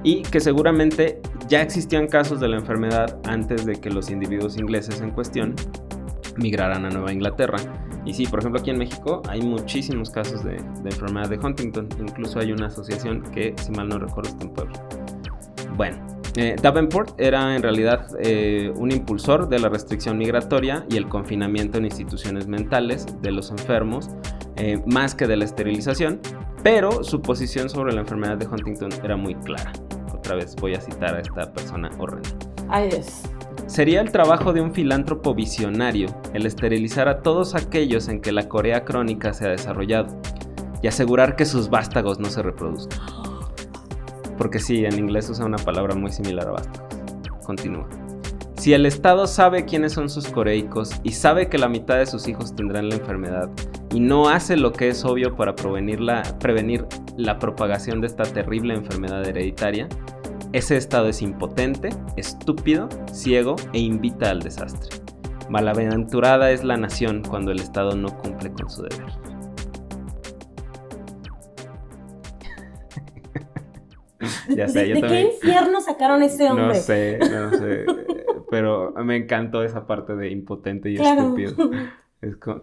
y que seguramente ya existían casos de la enfermedad antes de que los individuos ingleses en cuestión migraran a Nueva Inglaterra. Y sí, por ejemplo aquí en México hay muchísimos casos de, enfermedad de Huntington, incluso hay una asociación que si mal no recuerdo está en Puebla. Bueno, eh, Davenport era en realidad eh, un impulsor de la restricción migratoria y el confinamiento en instituciones mentales de los enfermos, eh, más que de la esterilización, pero su posición sobre la enfermedad de Huntington era muy clara. Otra vez voy a citar a esta persona horrenda. Ay, es. Sería el trabajo de un filántropo visionario el esterilizar a todos aquellos en que la Corea crónica se ha desarrollado y asegurar que sus vástagos no se reproduzcan. Porque sí, en inglés usa una palabra muy similar a basta. Continúa. Si el Estado sabe quiénes son sus coreicos y sabe que la mitad de sus hijos tendrán la enfermedad y no hace lo que es obvio para prevenir la, prevenir la propagación de esta terrible enfermedad hereditaria, ese Estado es impotente, estúpido, ciego e invita al desastre. Malaventurada es la nación cuando el Estado no cumple con su deber. Ya sé, ¿De, qué infierno sacaron a este hombre? No sé, no sé. pero me encantó esa parte de impotente y estúpido.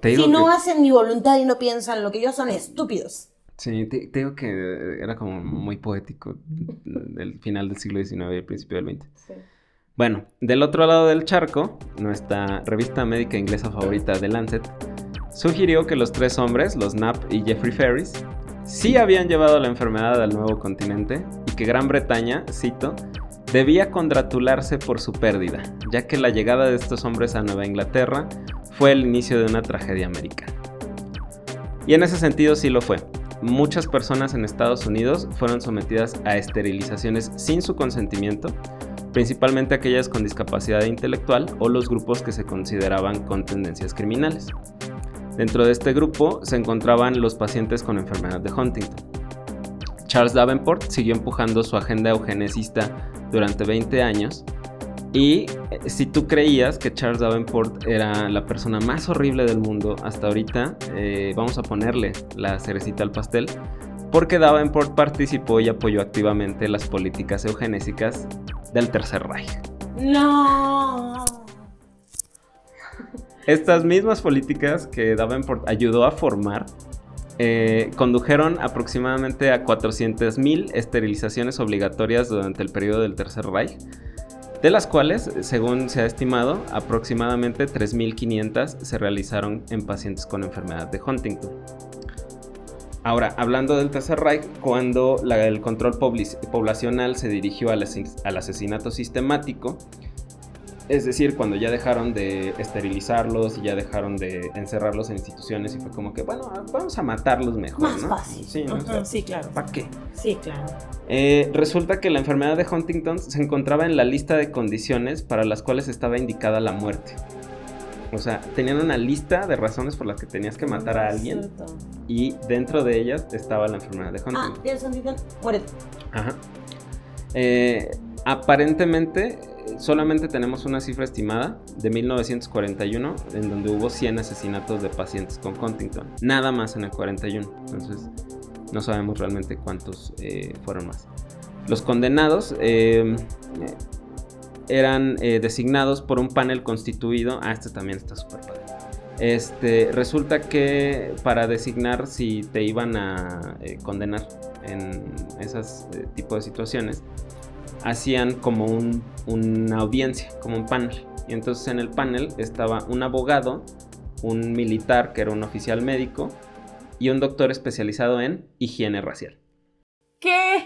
si no hacen mi voluntad y no piensan lo que yo son estúpidos. Sí, te, digo que era como muy poético del final del siglo XIX y el principio del XX. Sí. Bueno, del otro lado del charco, nuestra revista médica inglesa favorita, The Lancet, sugirió que los tres hombres, los Knapp y Jeffrey Ferris, sí habían llevado la enfermedad al nuevo continente y que Gran Bretaña, cito, debía congratularse por su pérdida, ya que la llegada de estos hombres a Nueva Inglaterra fue el inicio de una tragedia americana. Y en ese sentido sí lo fue. Muchas personas en Estados Unidos fueron sometidas a esterilizaciones sin su consentimiento, principalmente aquellas con discapacidad intelectual o los grupos que se consideraban con tendencias criminales. Dentro de este grupo se encontraban los pacientes con enfermedad de Huntington. Charles Davenport siguió empujando su agenda eugenesista durante 20 años y eh, si tú creías que Charles Davenport era la persona más horrible del mundo hasta ahorita, eh, vamos a ponerle la cerecita al pastel, porque Davenport participó y apoyó activamente las políticas eugenésicas del Tercer Reich. No. Estas mismas políticas que Davenport ayudó a formar eh, condujeron aproximadamente a 400.000 esterilizaciones obligatorias durante el periodo del Tercer Reich, de las cuales, según se ha estimado, aproximadamente 3.500 se realizaron en pacientes con enfermedad de Huntington. Ahora, hablando del Tercer Reich, cuando el control poblacional se dirigió al, asesinato sistemático, es decir, cuando ya dejaron de esterilizarlos y ya dejaron de encerrarlos en instituciones y fue como que, bueno, vamos a matarlos mejor, Más fácil. Sí, sí, claro. ¿Para qué? Sí, claro. Eh, resulta que la enfermedad de Huntington se encontraba en la lista de condiciones para las cuales estaba indicada la muerte. O sea, tenían una lista de razones por las que tenías que matar a alguien. Y dentro de ellas estaba la enfermedad de Huntington. Ah, tienes Huntington, muere. Ajá. Eh, aparentemente, solamente tenemos una cifra estimada de 1941, en donde hubo 100 asesinatos de pacientes con Huntington. Nada más en el 41. Entonces, no sabemos realmente cuántos eh, fueron más. Los condenados eh, eran eh, designados por un panel constituido. Ah, este también está súper padre. Este, resulta que para designar si te iban a eh, condenar en esas tipo de situaciones, hacían como una audiencia, como un panel. Y entonces en el panel estaba un abogado, un militar que era un oficial médico y un doctor especializado en higiene racial. ¿Qué?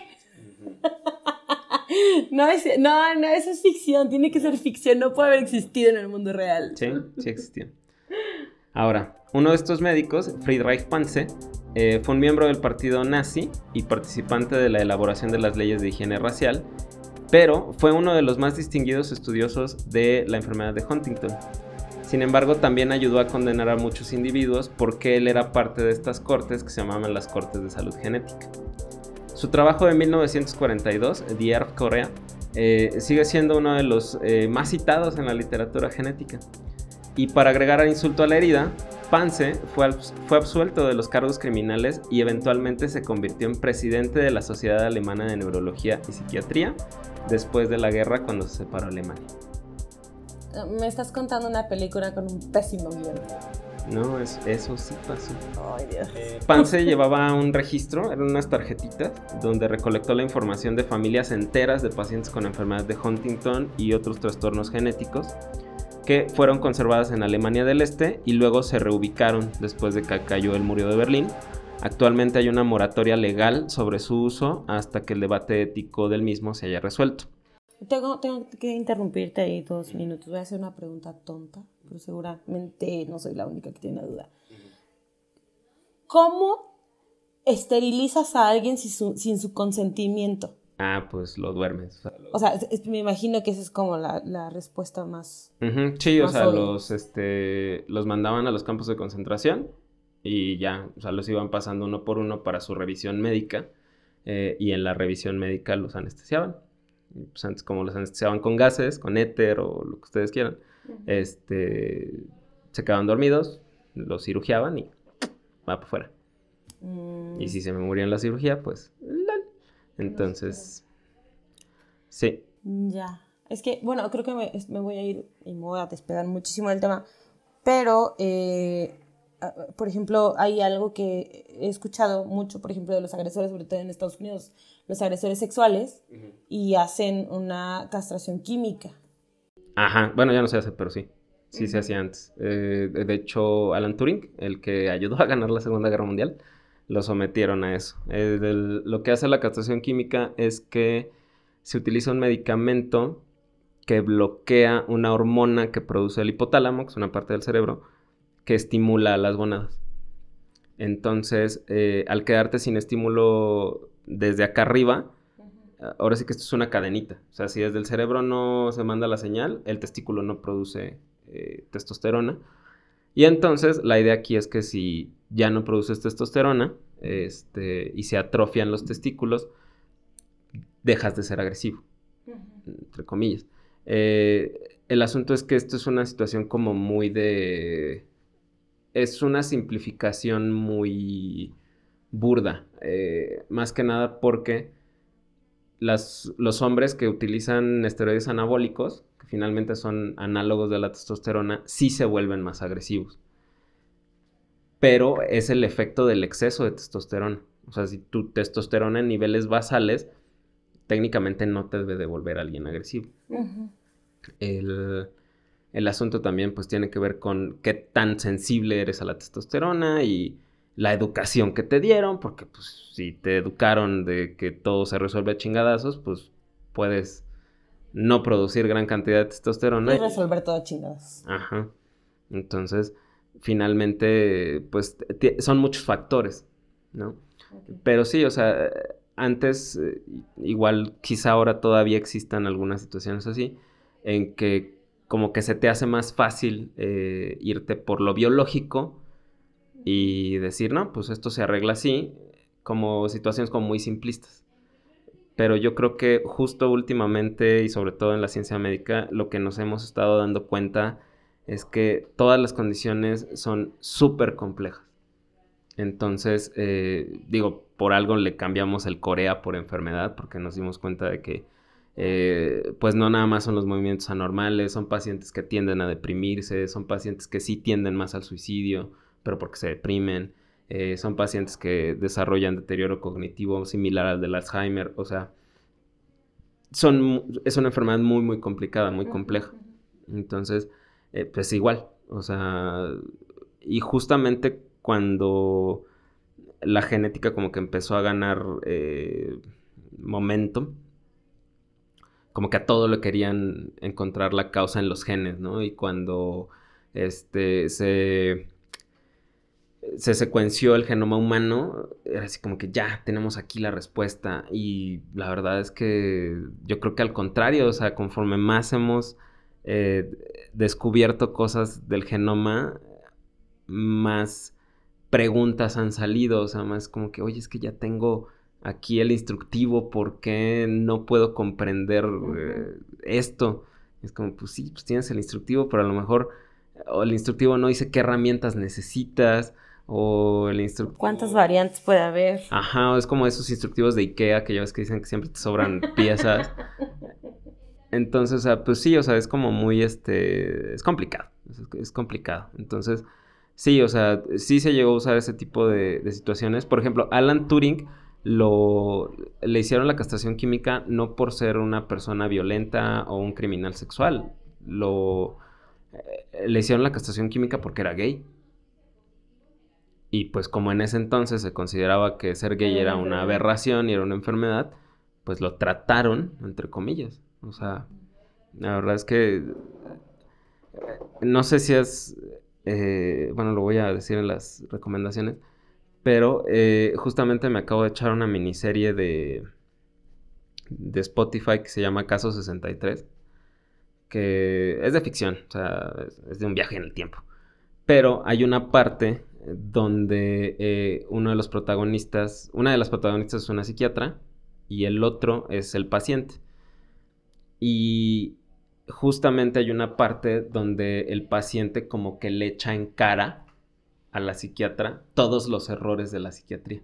(laughs) No, no, no, eso es ficción, tiene que ser ficción, no puede haber existido en el mundo real. Sí, sí existió. Ahora, uno de estos médicos, Friedrich Panze, eh, fue un miembro del partido nazi y participante de la elaboración de las leyes de higiene racial, pero fue uno de los más distinguidos estudiosos de la enfermedad de Huntington. Sin embargo, también ayudó a condenar a muchos individuos porque él era parte de estas cortes que se llamaban las cortes de salud genética. Su trabajo de 1942, The Earth Korea, eh, sigue siendo uno de los eh, más citados en la literatura genética. Y para agregar al insulto a la herida, Panse fue, fue absuelto de los cargos criminales y eventualmente se convirtió en presidente de la Sociedad Alemana de Neurología y Psiquiatría después de la guerra cuando se separó Alemania. Me estás contando una película con un pésimo guion. No, eso sí pasó. Ay, Dios. Pance llevaba un registro, eran unas tarjetitas, donde recolectó la información de familias enteras de pacientes con enfermedad de Huntington y otros trastornos genéticos que fueron conservadas en Alemania del Este y luego se reubicaron después de que cayó el muro de Berlín. Actualmente hay una moratoria legal sobre su uso hasta que el debate ético del mismo se haya resuelto. Tengo, tengo que interrumpirte ahí dos minutos. Voy a hacer una pregunta tonta pero seguramente no soy la única que tiene duda. ¿Cómo esterilizas a alguien sin su, consentimiento? Ah, pues lo duermes. O sea, me imagino que esa es como la, respuesta más. Sí, o sea, los, este, los mandaban a los campos de concentración y ya, o sea, los iban pasando uno por uno para su revisión médica eh, y en la revisión médica los anestesiaban. Pues antes, como los anestesiaban con gases, con éter o lo que ustedes quieran, este, se quedaban dormidos, los cirugiaban y va para afuera. Mm. Y si se me moría en la cirugía, pues... Entonces... Sí. Ya. Es que, bueno, creo que me, me voy a ir y me voy a despegar muchísimo del tema, pero, eh, por ejemplo, hay algo que he escuchado mucho, por ejemplo, de los agresores, sobre todo en Estados Unidos, los agresores sexuales, y hacen una castración química. Ajá, bueno, ya no se hace, pero sí. Sí se hacía antes. Eh, de hecho, Alan Turing, el que ayudó a ganar la Segunda Guerra Mundial, lo sometieron a eso. Eh, lo que hace la castración química es que se utiliza un medicamento que bloquea una hormona que produce el hipotálamo, que es una parte del cerebro, que estimula las gonadas. Entonces, eh, al quedarte sin estímulo desde acá arriba, ahora sí que esto es una cadenita. O sea, si desde el cerebro no se manda la señal, el testículo no produce eh, testosterona. Y entonces, la idea aquí es que si ya no produces testosterona este, y se atrofian los testículos, dejas de ser agresivo, entre comillas. Eh, el asunto es que esto es una situación como muy de... Es una simplificación muy burda, eh, más que nada porque las, los hombres que utilizan esteroides anabólicos, que finalmente son análogos de la testosterona, sí se vuelven más agresivos. Pero es el efecto del exceso de testosterona. O sea, si tu testosterona en niveles basales, técnicamente no te debe de volver alguien agresivo. el, el, asunto también pues tiene que ver con qué tan sensible eres a la testosterona y la educación que te dieron, porque pues si te educaron de que todo se resuelve a chingadazos, pues puedes no producir gran cantidad de testosterona. Y resolver todo a chingadazos. Ajá. Entonces, finalmente, pues son muchos factores, ¿no? Pero sí, o sea, antes, eh, igual quizá ahora todavía existan algunas situaciones así, en que como que se te hace más fácil eh, irte por lo biológico y decir, no, pues esto se arregla así, como situaciones como muy simplistas. Pero yo creo que justo últimamente y sobre todo en la ciencia médica, lo que nos hemos estado dando cuenta es que todas las condiciones son súper complejas. Entonces, eh, digo, por algo le cambiamos el Corea por enfermedad, porque nos dimos cuenta de que, eh, pues no nada más son los movimientos anormales, son pacientes que tienden a deprimirse, son pacientes que sí tienden más al suicidio, pero porque se deprimen, eh, son pacientes que desarrollan deterioro cognitivo similar al del Alzheimer, o sea, son, es una enfermedad muy, muy complicada, muy compleja. Entonces, pues igual, o sea, y justamente cuando la genética como que empezó a ganar eh, momento, como que a todo le querían encontrar la causa en los genes, ¿no? Y cuando este se se secuenció el genoma humano, era así como que ya tenemos aquí la respuesta. Y la verdad es que yo creo que al contrario, o sea, conforme más hemos eh, descubierto cosas del genoma, más preguntas han salido, o sea, más como que, oye, es que ya tengo aquí el instructivo, ¿por qué no puedo comprender eh, esto? Es como, pues sí, pues tienes el instructivo, pero a lo mejor el instructivo no dice qué herramientas necesitas, o el instructivo... ¿Cuántas variantes puede haber? Ajá, es como esos instructivos de Ikea que ya ves que dicen que siempre te sobran piezas. Entonces, o sea, pues sí, o sea, es como muy, este, es complicado, es complicado. Entonces, Sí, o sea, sí se llegó a usar ese tipo de, situaciones. Por ejemplo, Alan Turing lo, le hicieron la castración química no por ser una persona violenta o un criminal sexual. Lo, eh, le hicieron la castración química porque era gay. Y pues como en ese entonces se consideraba que ser gay era una aberración y era una enfermedad, pues lo trataron, entre comillas. O sea, la verdad es que eh, no sé si es eh, bueno, lo voy a decir en las recomendaciones, pero eh, justamente me acabo de echar una miniserie de, de Spotify que se llama Caso 63, que es de ficción, o sea, es, de un viaje en el tiempo. Pero hay una parte donde eh, uno de los protagonistas, una de las protagonistas es una psiquiatra y el otro es el paciente. Y justamente hay una parte donde el paciente como que le echa en cara a la psiquiatra todos los errores de la psiquiatría.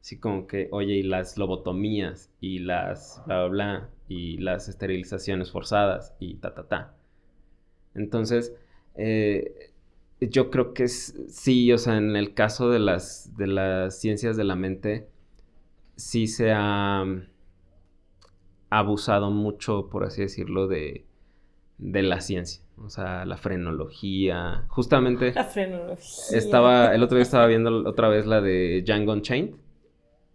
Así como que, oye, y las lobotomías y las bla, bla, bla. y las esterilizaciones forzadas y ta, ta, ta. Entonces, eh, yo creo que sí, o sea, en el caso de las, de las ciencias de la mente, sí se ha abusado mucho, por así decirlo, de, de la ciencia. O sea, la frenología. Justamente. (laughs) La frenología. Estaba, el otro día estaba viendo otra vez la de Django Unchained.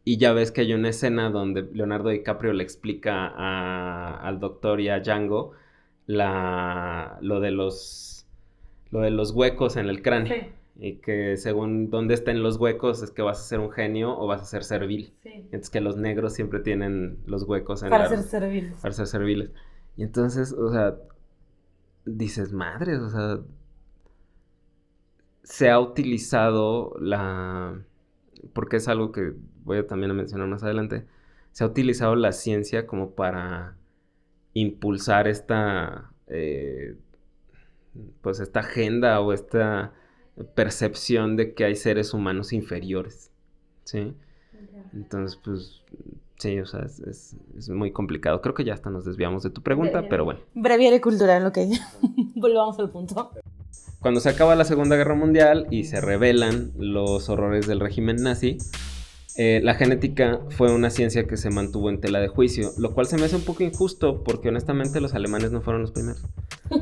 Y ya ves que hay una escena donde Leonardo DiCaprio le explica al doctor y a Django la, lo de los lo de los huecos en el cráneo. Y que según dónde estén los huecos es que vas a ser un genio o vas a ser servil. Sí. Entonces que los negros siempre tienen los huecos en Para ser serviles. Para ser serviles. Y entonces, o sea, dices, madre, o sea, se ha utilizado la, porque es algo que voy a también a mencionar más adelante, se ha utilizado la ciencia como para impulsar esta, eh, pues esta agenda o esta percepción de que hay seres humanos inferiores, ¿sí? Entonces, pues, sí, o sea, es, muy complicado. Creo que ya hasta nos desviamos de tu pregunta, pero bueno. Breviario cultural, ok. (laughs) Volvamos al punto. Cuando se acaba la Segunda Guerra Mundial y se revelan los horrores del régimen nazi, eh, la genética fue una ciencia que se mantuvo en tela de juicio, lo cual se me hace un poco injusto porque honestamente los alemanes no fueron los primeros.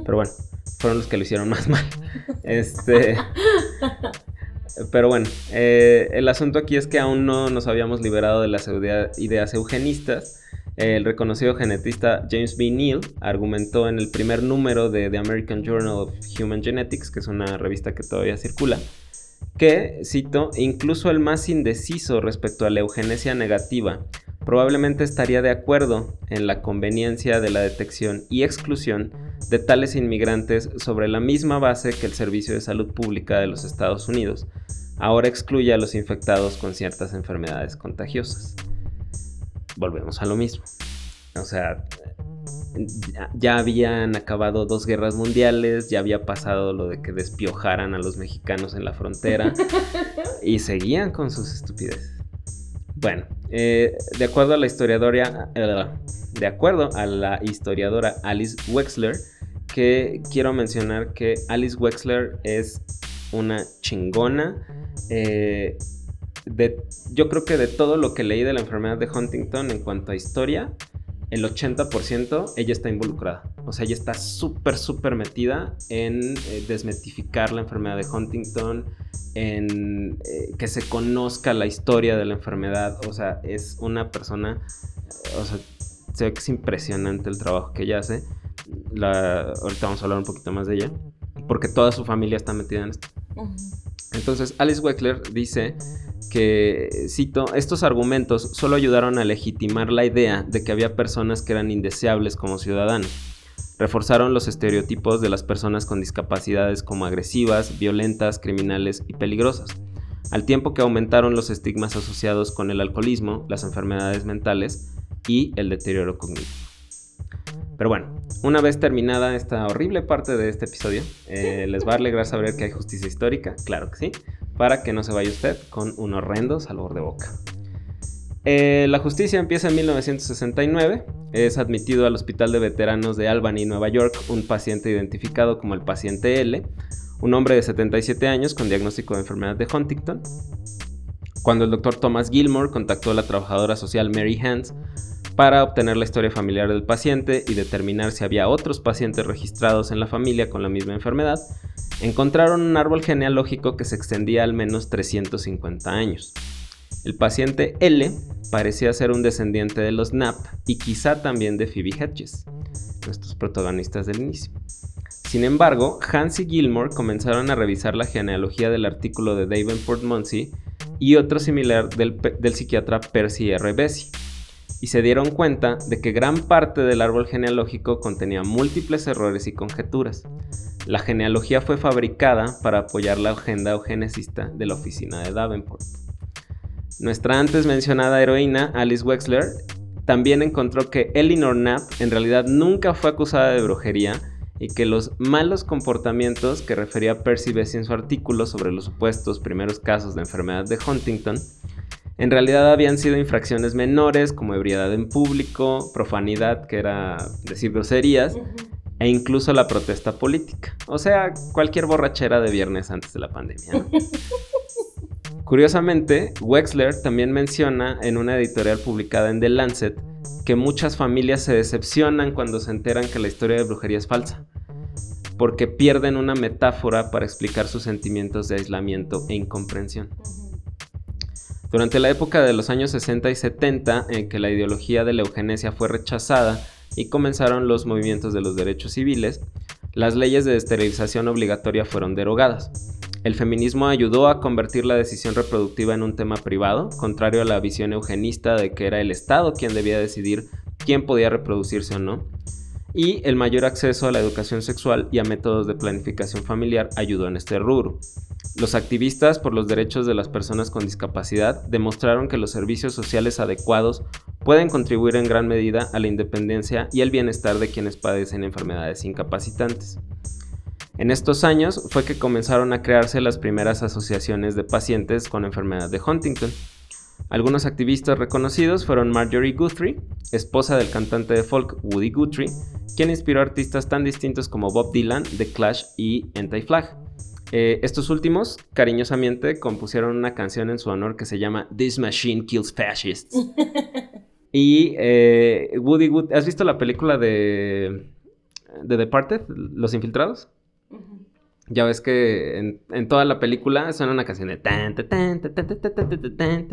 Pero bueno, fueron los que lo hicieron más mal. Este, pero bueno, eh, el asunto aquí es que aún no nos habíamos liberado de las ideas eugenistas. El reconocido genetista James B. Neal argumentó en el primer número de The American Journal of Human Genetics, que es una revista que todavía circula, que, cito, incluso el más indeciso respecto a la eugenesia negativa probablemente estaría de acuerdo en la conveniencia de la detección y exclusión de tales inmigrantes sobre la misma base que el Servicio de Salud Pública de los Estados Unidos ahora excluye a los infectados con ciertas enfermedades contagiosas. Volvemos a lo mismo. O sea, ya habían acabado dos guerras mundiales, ya había pasado lo de que despiojaran a los mexicanos en la frontera (laughs) y seguían con sus estupideces. Bueno, eh, de acuerdo a la historiadora, de acuerdo a la historiadora Alice Wexler, que quiero mencionar que Alice Wexler es una chingona. Eh, yo creo que de todo lo que leí de la enfermedad de Huntington en cuanto a historia, el 80% ella está involucrada. O sea, ella está súper, súper metida en eh, desmetificar la enfermedad de Huntington, en eh, que se conozca la historia de la enfermedad. O sea, es una persona, o sea, se ve que es impresionante el trabajo que ella hace. La, ahorita vamos a hablar un poquito más de ella, porque toda su familia está metida en esto. Entonces, Alice Weckler dice que, cito, estos argumentos solo ayudaron a legitimar la idea de que había personas que eran indeseables como ciudadanos. Reforzaron los estereotipos de las personas con discapacidades como agresivas, violentas, criminales y peligrosas, al tiempo que aumentaron los estigmas asociados con el alcoholismo, las enfermedades mentales y el deterioro cognitivo. Pero bueno, una vez terminada esta horrible parte de este episodio, eh, les va a alegrar saber que hay justicia histórica, claro que sí, para que no se vaya usted con un horrendo sabor de boca. Eh, la justicia empieza en 1969. Es admitido al Hospital de Veteranos de Albany, Nueva York, un paciente identificado como el paciente L, un hombre de 77 años con diagnóstico de enfermedad de Huntington. Cuando el doctor Thomas Gilmore contactó a la trabajadora social Mary Hans para obtener la historia familiar del paciente y determinar si había otros pacientes registrados en la familia con la misma enfermedad, encontraron un árbol genealógico que se extendía al menos 350 años. El paciente L parecía ser un descendiente de los Knapp y quizá también de Phoebe Hedges, nuestros protagonistas del inicio. Sin embargo, Hans y Gilmore comenzaron a revisar la genealogía del artículo de Davenport Munsey y otro similar del, psiquiatra Percy R. Bessie, y se dieron cuenta de que gran parte del árbol genealógico contenía múltiples errores y conjeturas. La genealogía fue fabricada para apoyar la agenda eugenesista de la oficina de Davenport. Nuestra antes mencionada heroína, Alice Wexler, también encontró que Eleanor Knapp en realidad nunca fue acusada de brujería y que los malos comportamientos que refería Percy Bessie en su artículo sobre los supuestos primeros casos de enfermedad de Huntington en realidad habían sido infracciones menores como ebriedad en público, profanidad, que era decir groserías, e incluso la protesta política. O sea, cualquier borrachera de viernes antes de la pandemia. (laughs) Curiosamente, Wexler también menciona en una editorial publicada en The Lancet que muchas familias se decepcionan cuando se enteran que la historia de brujería es falsa, porque pierden una metáfora para explicar sus sentimientos de aislamiento e incomprensión. Durante la época de los años 60 y 70, en que la ideología de la eugenesia fue rechazada y comenzaron los movimientos de los derechos civiles, las leyes de esterilización obligatoria fueron derogadas. El feminismo ayudó a convertir la decisión reproductiva en un tema privado, contrario a la visión eugenista de que era el Estado quien debía decidir quién podía reproducirse o no. Y el mayor acceso a la educación sexual y a métodos de planificación familiar ayudó en este rubro. Los activistas por los derechos de las personas con discapacidad demostraron que los servicios sociales adecuados pueden contribuir en gran medida a la independencia y el bienestar de quienes padecen enfermedades incapacitantes. En estos años fue que comenzaron a crearse las primeras asociaciones de pacientes con enfermedad de Huntington. Algunos activistas reconocidos fueron Marjorie Guthrie, esposa del cantante de folk Woody Guthrie, quien inspiró artistas tan distintos como Bob Dylan, The Clash y Anti-Flag. Eh, estos últimos, cariñosamente, compusieron una canción en su honor que se llama This Machine Kills Fascists. (laughs) y eh, Woody Guthrie, ¿has visto la película de The Departed, Los Infiltrados? Ya ves que en, toda la película suena una canción de tan,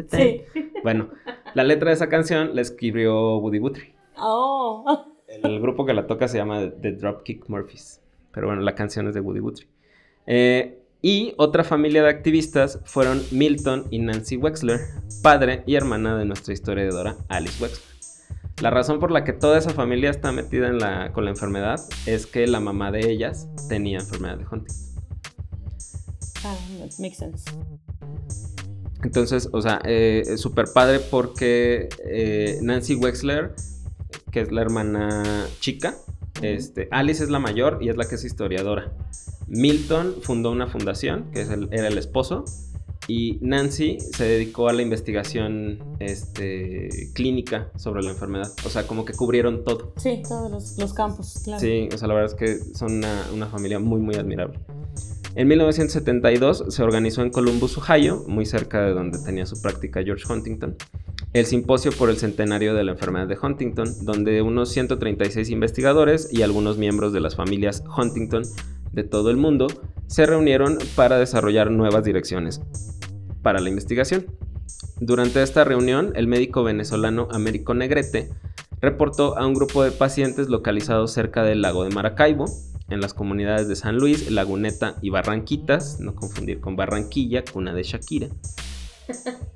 sí. Bueno, la letra de esa canción la escribió Woody Guthrie. Oh. El grupo que la toca se llama The Dropkick Murphys. Pero bueno, la canción es de Woody Guthrie. Eh, y otra familia de activistas fueron Milton y Nancy Wexler, padre y hermana de nuestra historiadora Alice Wexler. La razón por la que toda esa familia está metida en la, con la enfermedad es que la mamá de ellas tenía enfermedad de Huntington. Ah, makes sense. Entonces, o sea, eh, es súper padre porque eh, Nancy Wexler, que es la hermana chica, este, Alice es la mayor y es la que es historiadora. Milton fundó una fundación, que es era el esposo, y Nancy se dedicó a la investigación este, clínica sobre la enfermedad. O sea, como que cubrieron todo. Sí, todos los, campos, claro. Sí, o sea, la verdad es que son una, familia muy, muy admirable. En 1972 se organizó en Columbus, Ohio, muy cerca de donde tenía su práctica George Huntington, el simposio por el centenario de la enfermedad de Huntington, donde unos 136 investigadores y algunos miembros de las familias Huntington de todo el mundo se reunieron para desarrollar nuevas direcciones para la investigación. Durante esta reunión, el médico venezolano Américo Negrete reportó a un grupo de pacientes localizados cerca del lago de Maracaibo, en las comunidades de San Luis, Laguneta y Barranquitas, no confundir con Barranquilla, cuna de Shakira. (laughs)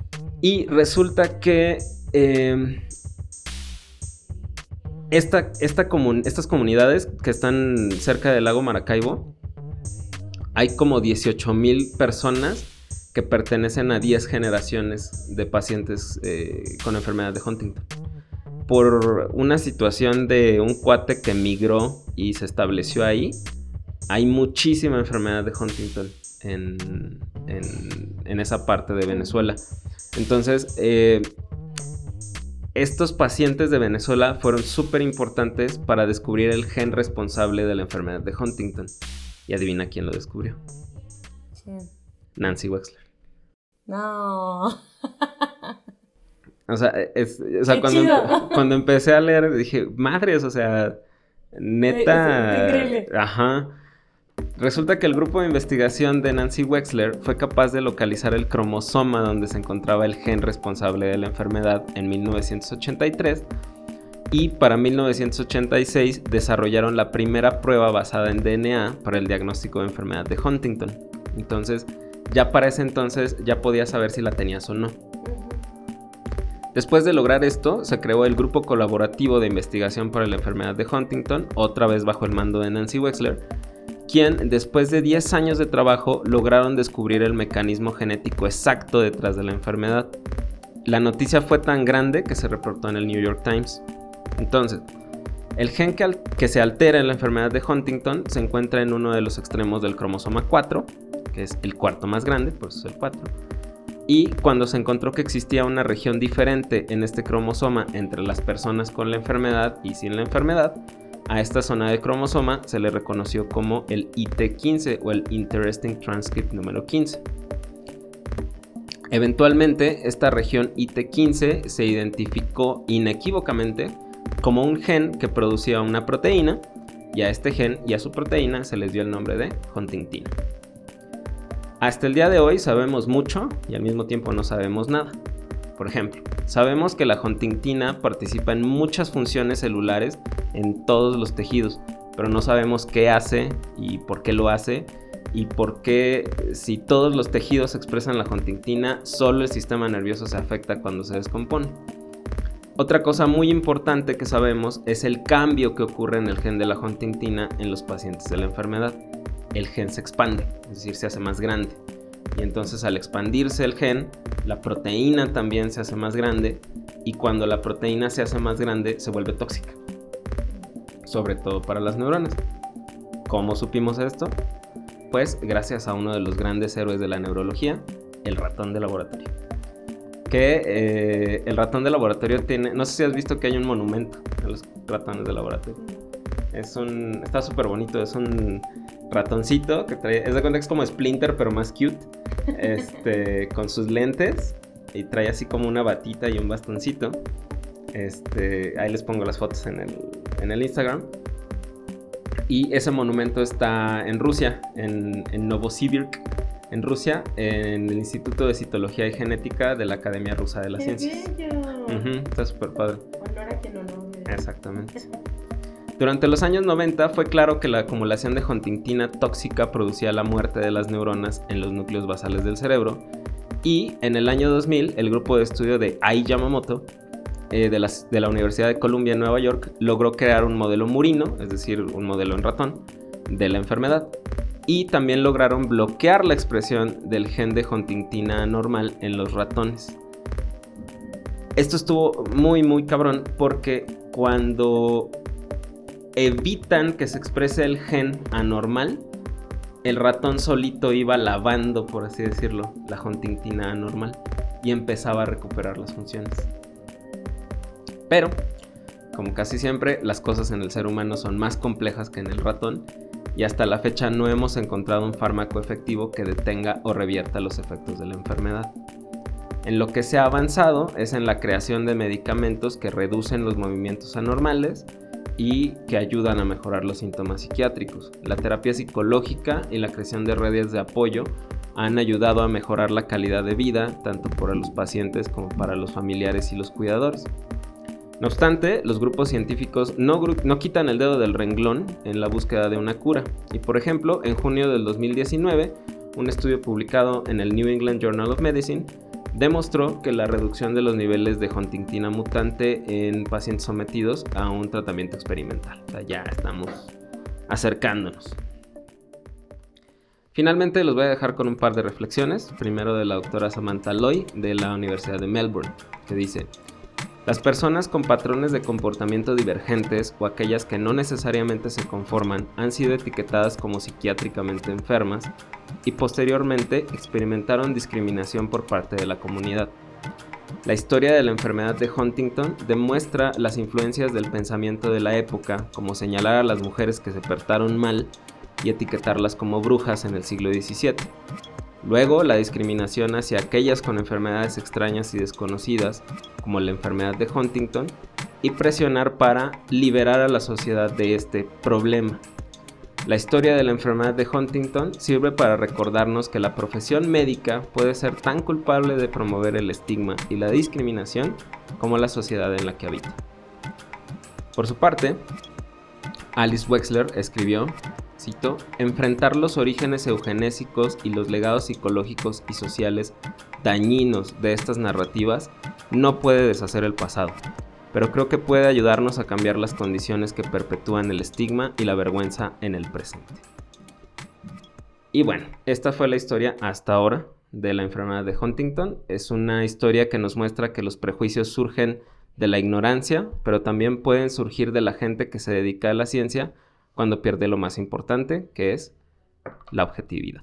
Y resulta que eh, esta, esta estas comunidades que están cerca del lago Maracaibo, hay como 18 mil personas que pertenecen a 10 generaciones de pacientes eh, con enfermedad de Huntington. Por una situación de un cuate que migró y se estableció ahí, hay muchísima enfermedad de Huntington en, en, esa parte de Venezuela. Entonces, eh, estos pacientes de Venezuela fueron súper importantes para descubrir el gen responsable de la enfermedad de Huntington. Y adivina quién lo descubrió. Nancy Wexler. No. o sea, cuando, cuando, empecé a leer dije, madres, o sea, neta. Ajá. Resulta que el grupo de investigación de Nancy Wexler fue capaz de localizar el cromosoma donde se encontraba el gen responsable de la enfermedad en 1983 y para 1986 desarrollaron la primera prueba basada en DNA para el diagnóstico de enfermedad de Huntington. Entonces, ya para ese entonces ya podía saber si la tenías o no. Después de lograr esto, se creó el Grupo Colaborativo de Investigación para la Enfermedad de Huntington, otra vez bajo el mando de Nancy Wexler, quien después de 10 años de trabajo lograron descubrir el mecanismo genético exacto detrás de la enfermedad. La noticia fue tan grande que se reportó en el New York Times. Entonces, el gen que, se altera en la enfermedad de Huntington se encuentra en uno de los extremos del cromosoma 4, que es el cuarto más grande, por eso es el 4, Y cuando se encontró que existía una región diferente en este cromosoma entre las personas con la enfermedad y sin la enfermedad, a esta zona de cromosoma se le reconoció como el IT15 o el Interesting Transcript número 15. Eventualmente, esta región IT15 se identificó inequívocamente como un gen que producía una proteína y a este gen y a su proteína se les dio el nombre de Huntingtina. Hasta el día de hoy sabemos mucho y al mismo tiempo no sabemos nada. Por ejemplo, sabemos que la huntingtina participa en muchas funciones celulares en todos los tejidos, pero no sabemos qué hace y por qué lo hace y por qué si todos los tejidos expresan la huntingtina, solo el sistema nervioso se afecta cuando se descompone. Otra cosa muy importante que sabemos es el cambio que ocurre en el gen de la huntingtina en los pacientes de la enfermedad. El gen se expande, es decir, se hace más grande. Y entonces al expandirse el gen, la proteína también se hace más grande y cuando la proteína se hace más grande se vuelve tóxica. Sobre todo para las neuronas. ¿Cómo supimos esto? Pues gracias a uno de los grandes héroes de la neurología, el ratón de laboratorio. Que eh, el ratón de laboratorio tiene, no sé si has visto que hay un monumento a los ratones de laboratorio. Es un, está súper bonito, es un ratoncito que trae, es de cuenta que es como Splinter pero más cute, este, (laughs) con sus lentes y trae así como una batita y un bastoncito. Este, ahí les pongo las fotos en el, en el Instagram. Y ese monumento está en Rusia, en, en Novosibirsk, en Rusia, en el Instituto de Citología y Genética de la Academia Rusa de las ¡Qué Ciencias. bello! está súper padre. A merece. Exactamente. (laughs) Durante los años 90 fue claro que la acumulación de huntingtina tóxica producía la muerte de las neuronas en los núcleos basales del cerebro y en el año 2000 el grupo de estudio de Ai Yamamoto eh, de, de la Universidad de Columbia en Nueva York logró crear un modelo murino, es decir, un modelo en ratón, de la enfermedad. Y también lograron bloquear la expresión del gen de huntingtina anormal en los ratones. Esto estuvo muy, muy cabrón porque cuando evitan que se exprese el gen anormal, el ratón solito iba lavando, por así decirlo, la huntingtina anormal y empezaba a recuperar las funciones. Pero, como casi siempre, las cosas en el ser humano son más complejas que en el ratón y hasta la fecha no hemos encontrado un fármaco efectivo que detenga o revierta los efectos de la enfermedad. En lo que se ha avanzado es en la creación de medicamentos que reducen los movimientos anormales y que ayudan a mejorar los síntomas psiquiátricos. La terapia psicológica y la creación de redes de apoyo han ayudado a mejorar la calidad de vida tanto para los pacientes como para los familiares y los cuidadores. No obstante, los grupos científicos no, quitan el dedo del renglón en la búsqueda de una cura. Y por ejemplo, en junio del 2019, un estudio publicado en el New England Journal of Medicine demostró que la reducción de los niveles de huntingtina mutante en pacientes sometidos a un tratamiento experimental. Ya estamos acercándonos. Finalmente los voy a dejar con un par de reflexiones. Primero de la doctora Samantha Loy de la Universidad de Melbourne, que dice, las personas con patrones de comportamiento divergentes o aquellas que no necesariamente se conforman han sido etiquetadas como psiquiátricamente enfermas y posteriormente experimentaron discriminación por parte de la comunidad. La historia de la enfermedad de Huntington demuestra las influencias del pensamiento de la época, como señalar a las mujeres que se portaron mal y etiquetarlas como brujas en el siglo XVII. Luego, la discriminación hacia aquellas con enfermedades extrañas y desconocidas, como la enfermedad de Huntington, y presionar para liberar a la sociedad de este problema. La historia de la enfermedad de Huntington sirve para recordarnos que la profesión médica puede ser tan culpable de promover el estigma y la discriminación como la sociedad en la que habita. Por su parte, Alice Wexler escribió, cito, enfrentar los orígenes eugenésicos y los legados psicológicos y sociales dañinos de estas narrativas no puede deshacer el pasado, pero creo que puede ayudarnos a cambiar las condiciones que perpetúan el estigma y la vergüenza en el presente. Y bueno, esta fue la historia hasta ahora de la enfermedad de Huntington. Es una historia que nos muestra que los prejuicios surgen de la ignorancia, pero también pueden surgir de la gente que se dedica a la ciencia cuando pierde lo más importante, que es la objetividad.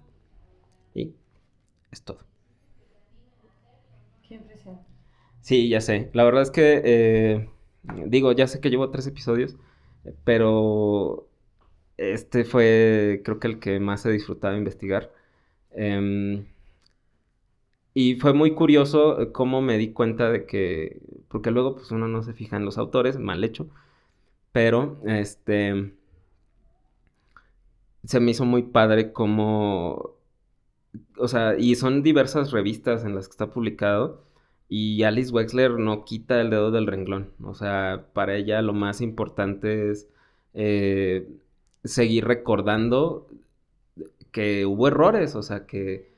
Y es todo. Sí, ya sé. La verdad es que, eh, digo, ya sé que llevo tres episodios, pero este fue, creo que el que más he disfrutado de investigar. Em, y fue muy curioso cómo me di cuenta de que, porque luego pues uno no se fija en los autores, mal hecho, pero este, se me hizo muy padre cómo, o sea, y son diversas revistas en las que está publicado, y Alice Wexler no quita el dedo del renglón, o sea, para ella lo más importante es eh, seguir recordando que hubo errores, o sea, que,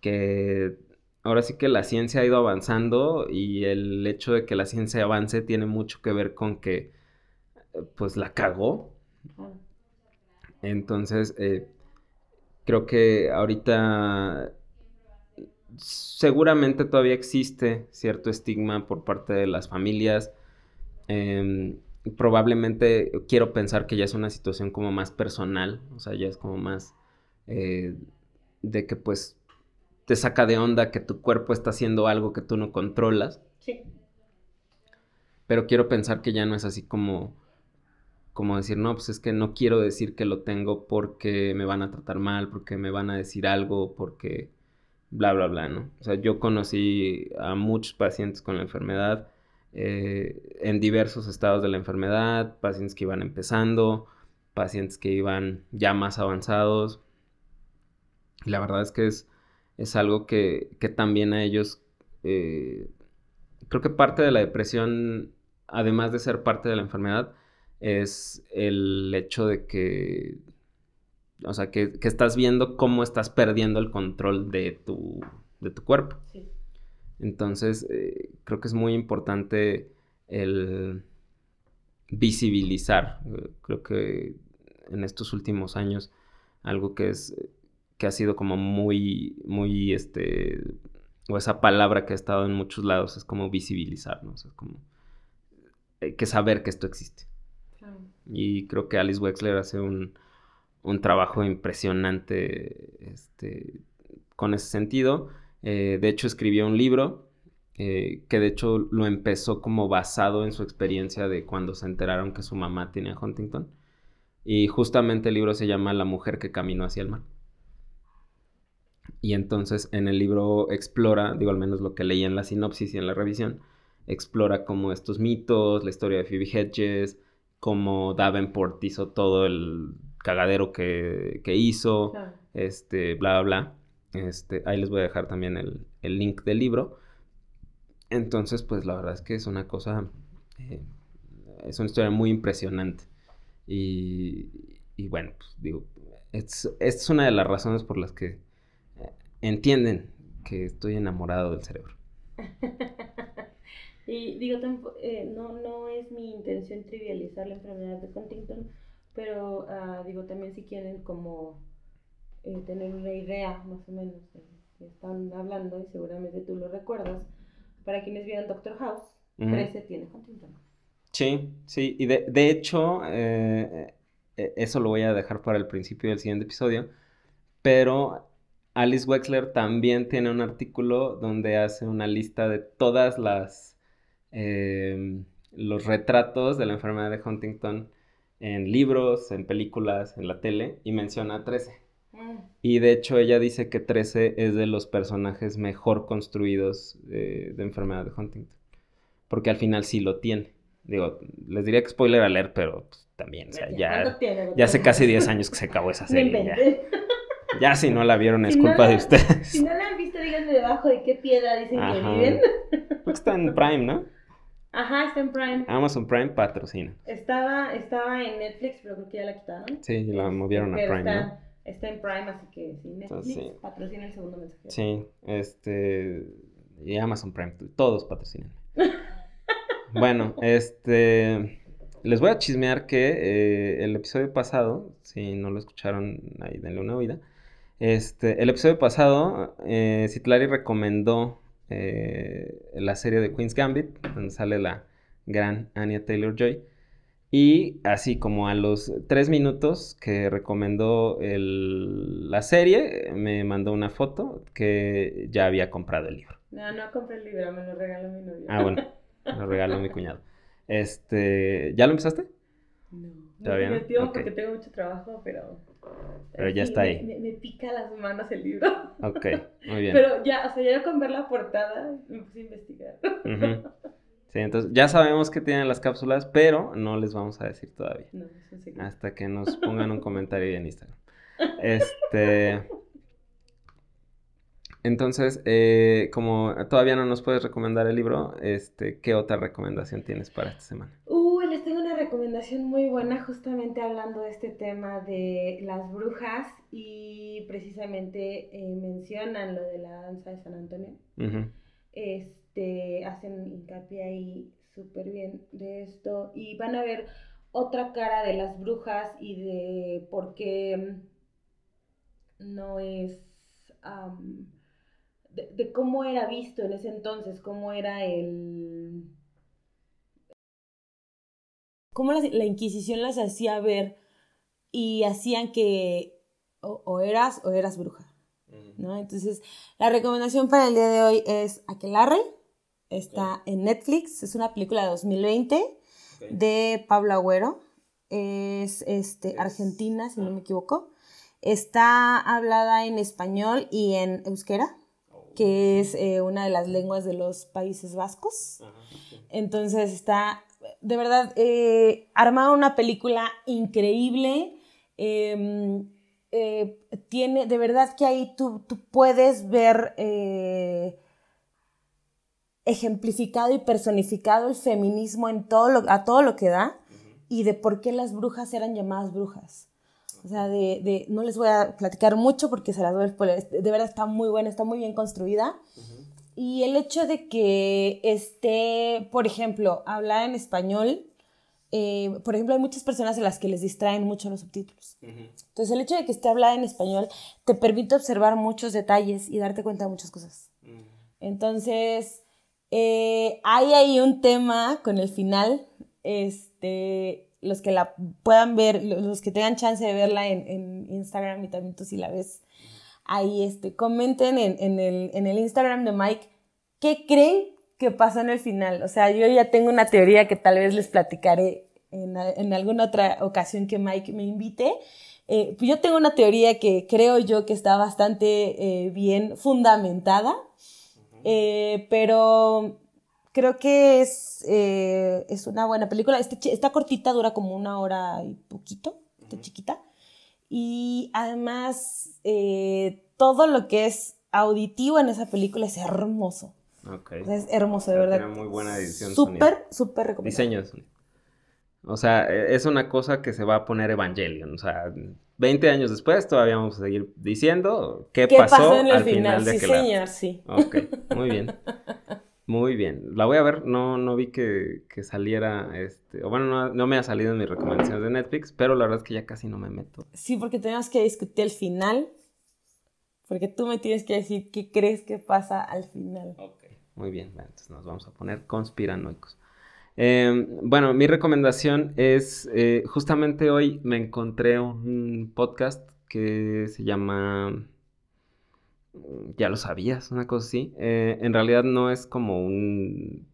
que ahora sí que la ciencia ha ido avanzando y el hecho de que la ciencia avance tiene mucho que ver con que pues la cagó. Entonces, eh, creo que ahorita seguramente todavía existe cierto estigma por parte de las familias. Em, probablemente quiero pensar que ya es una situación como más personal, o sea, ya es como más eh, de que pues te saca de onda que tu cuerpo está haciendo algo que tú no controlas. Sí. Pero quiero pensar que ya no es así como como decir, no, pues es que no quiero decir que lo tengo porque me van a tratar mal, porque me van a decir algo, porque bla, bla, bla, ¿no? O sea, yo conocí a muchos pacientes con la enfermedad eh, en diversos estados de la enfermedad, pacientes que iban empezando, pacientes que iban ya más avanzados. La verdad es que es, es algo que, que, también a ellos, eh, creo que parte de la depresión, además de ser parte de la enfermedad, es el hecho de que, o sea, que, estás viendo cómo estás perdiendo el control de tu, de tu cuerpo. Entonces, eh, creo que es muy importante el visibilizar. Eh, creo que en estos últimos años, algo que es que ha sido como muy, muy, este, o esa palabra que ha estado en muchos lados es como visibilizar, ¿no? O sea, como hay que saber que esto existe. Y creo que Alice Wexler hace un, trabajo impresionante este, con ese sentido. Eh, de hecho, escribió un libro eh, que de hecho lo empezó como basado en su experiencia de cuando se enteraron que su mamá tenía Huntington. Y justamente el libro se llama La mujer que caminó hacia el mar. Y entonces en el libro explora, digo al menos lo que leí en la sinopsis y en la revisión, explora como estos mitos, la historia de Phoebe Hedges, cómo Davenport hizo todo el cagadero que, hizo, este, bla, bla, bla. Este, ahí les voy a dejar también el, link del libro. Entonces, pues la verdad es que es una cosa, eh, es una historia muy impresionante. Y, bueno, pues digo, esta es una de las razones por las que eh, entienden que estoy enamorado del cerebro. (laughs) Y digo, eh, no, no es mi intención trivializar la enfermedad de Huntington, pero ah, digo, también si quieren como eh, tener una idea más o menos de que están hablando, y seguramente tú lo recuerdas, para quienes vieron Doctor House, 13 tiene Huntington. Sí, sí, y de, de hecho, eh, eso lo voy a dejar para el principio del siguiente episodio, pero Alice Wexler también tiene un artículo donde hace una lista de todas las Em, los retratos de la enfermedad de Huntington en libros, en películas, en la tele, y menciona 13. Mm. Y de hecho ella dice que 13 es de los personajes mejor construidos de enfermedad de Huntington. Porque al final sí lo tiene. Digo, les diría que spoiler a leer, pero pues, también, o sea, ya, ya hace casi 10 años que se acabó esa (laughs) serie. ya. ya. si no la vieron es culpa de ustedes. Si no la han visto, díganme debajo de qué piedra dicen que viven. está en Prime, ¿no? Ajá, está en Prime. Amazon Prime patrocina. Estaba, estaba en Netflix, pero creo que ya la quitaron. Sí, la movieron a Prime, está, ¿no? Está en Prime, así que sí, Netflix patrocina el segundo mensaje. Sí, este... Y Amazon Prime, todos patrocinan. (laughs) bueno, este... Les voy a chismear que eh, el episodio pasado, si no lo escucharon, ahí denle una oída. Este, el episodio pasado, eh, Citlari recomendó eh, la serie de Queen's Gambit, donde sale la gran Anya Taylor Joy. Y así como a los tres minutos que recomendó la serie, me mandó una foto que ya había comprado el libro. No, no compré el libro, me lo regaló mi novio. Ah, bueno, me lo regaló mi cuñado. Este, ¿ya lo empezaste? No, ¿Todavía no? me tiempo Ok. porque tengo mucho trabajo, pero... Pero ya sí, está ahí. Me, me pica las manos el libro. Ok, muy (laughs) bien. Pero ya, o sea, ya con ver la portada me puse a investigar. Ujú. (laughs) Sí, entonces ya sabemos que tienen las cápsulas, pero no les vamos a decir todavía. No, es un secreto. Hasta que nos pongan un (laughs) comentario en Instagram. Este. Entonces, eh, como todavía no nos puedes recomendar el libro, este, ¿qué otra recomendación tienes para esta semana? Una recomendación muy buena justamente hablando de este tema de las brujas y precisamente eh, mencionan lo de la danza de San Antonio. Este, hacen hincapié ahí súper bien de esto y van a ver otra cara de las brujas y de por qué no es... de cómo era visto en ese entonces, cómo era el... Cómo las- la Inquisición las hacía ver y hacían que o, o eras o eras bruja. ¿no? Entonces, la recomendación para el día de hoy es Aquelarre. Está en Netflix. Es una película de 2020 de Pablo Agüero. Es este, Es- argentina, si no ah. me equivoco. Está hablada en español y en euskera, que es eh, una de las lenguas de los Países Vascos. Entonces está, de verdad, eh, una película increíble. eh, eh, tiene, de verdad que ahí tú, tú puedes ver eh, ejemplificado y personificado el feminismo en todo lo, a todo lo que da y de por qué las brujas eran llamadas brujas. O sea, de, de- no les voy a platicar mucho porque se las voy a. De verdad está muy buena, está muy bien construida. Y el hecho de que esté, por ejemplo, hablada en español, eh, por ejemplo, hay muchas personas a las que les distraen mucho los subtítulos. Entonces, el hecho de que esté hablada en español te permite observar muchos detalles y darte cuenta de muchas cosas. Entonces, eh, hay ahí un tema con el final. Este, los que la puedan ver, lo- los que tengan chance de verla en, en Instagram y también tú si la ves, ahí este, comenten en, en el, en el Instagram de Mike qué creen que pasó en el final. O sea, yo ya tengo una teoría que tal vez les platicaré en, en alguna otra ocasión que Mike me invite. Eh, pues yo tengo una teoría que creo yo que está bastante eh, bien fundamentada, eh, pero creo que es, es una buena película. Está, chi- está cortita, dura como una hora y poquito, está chiquita. Y además, eh, todo lo que es auditivo en esa película es hermoso. Ok. O sea, es hermoso, de verdad. tiene muy buena edición Súper, súper recomendable. Diseño de sonido. O sea, e- es una cosa que se va a poner Evangelion. O sea, 20 años después todavía vamos a seguir diciendo qué, ¿Qué pasó, pasó en el al final? final, de sí, Aquelarre. señor, sí. Ok, muy bien. (laughs) Muy bien. La voy a ver. No, no vi que, que saliera, este, o bueno, no, no me ha salido en mis recomendaciones de Netflix, pero la verdad es que ya casi no me meto. Sí, porque tenemos que discutir el final. Porque tú me tienes que decir qué crees que pasa al final. Ok. Muy bien, bueno, entonces nos vamos a poner conspiranoicos. Eh, bueno, mi recomendación es, eh, justamente hoy me encontré un podcast que se llama, ya lo sabías, una cosa así. Eh, en realidad no es como un,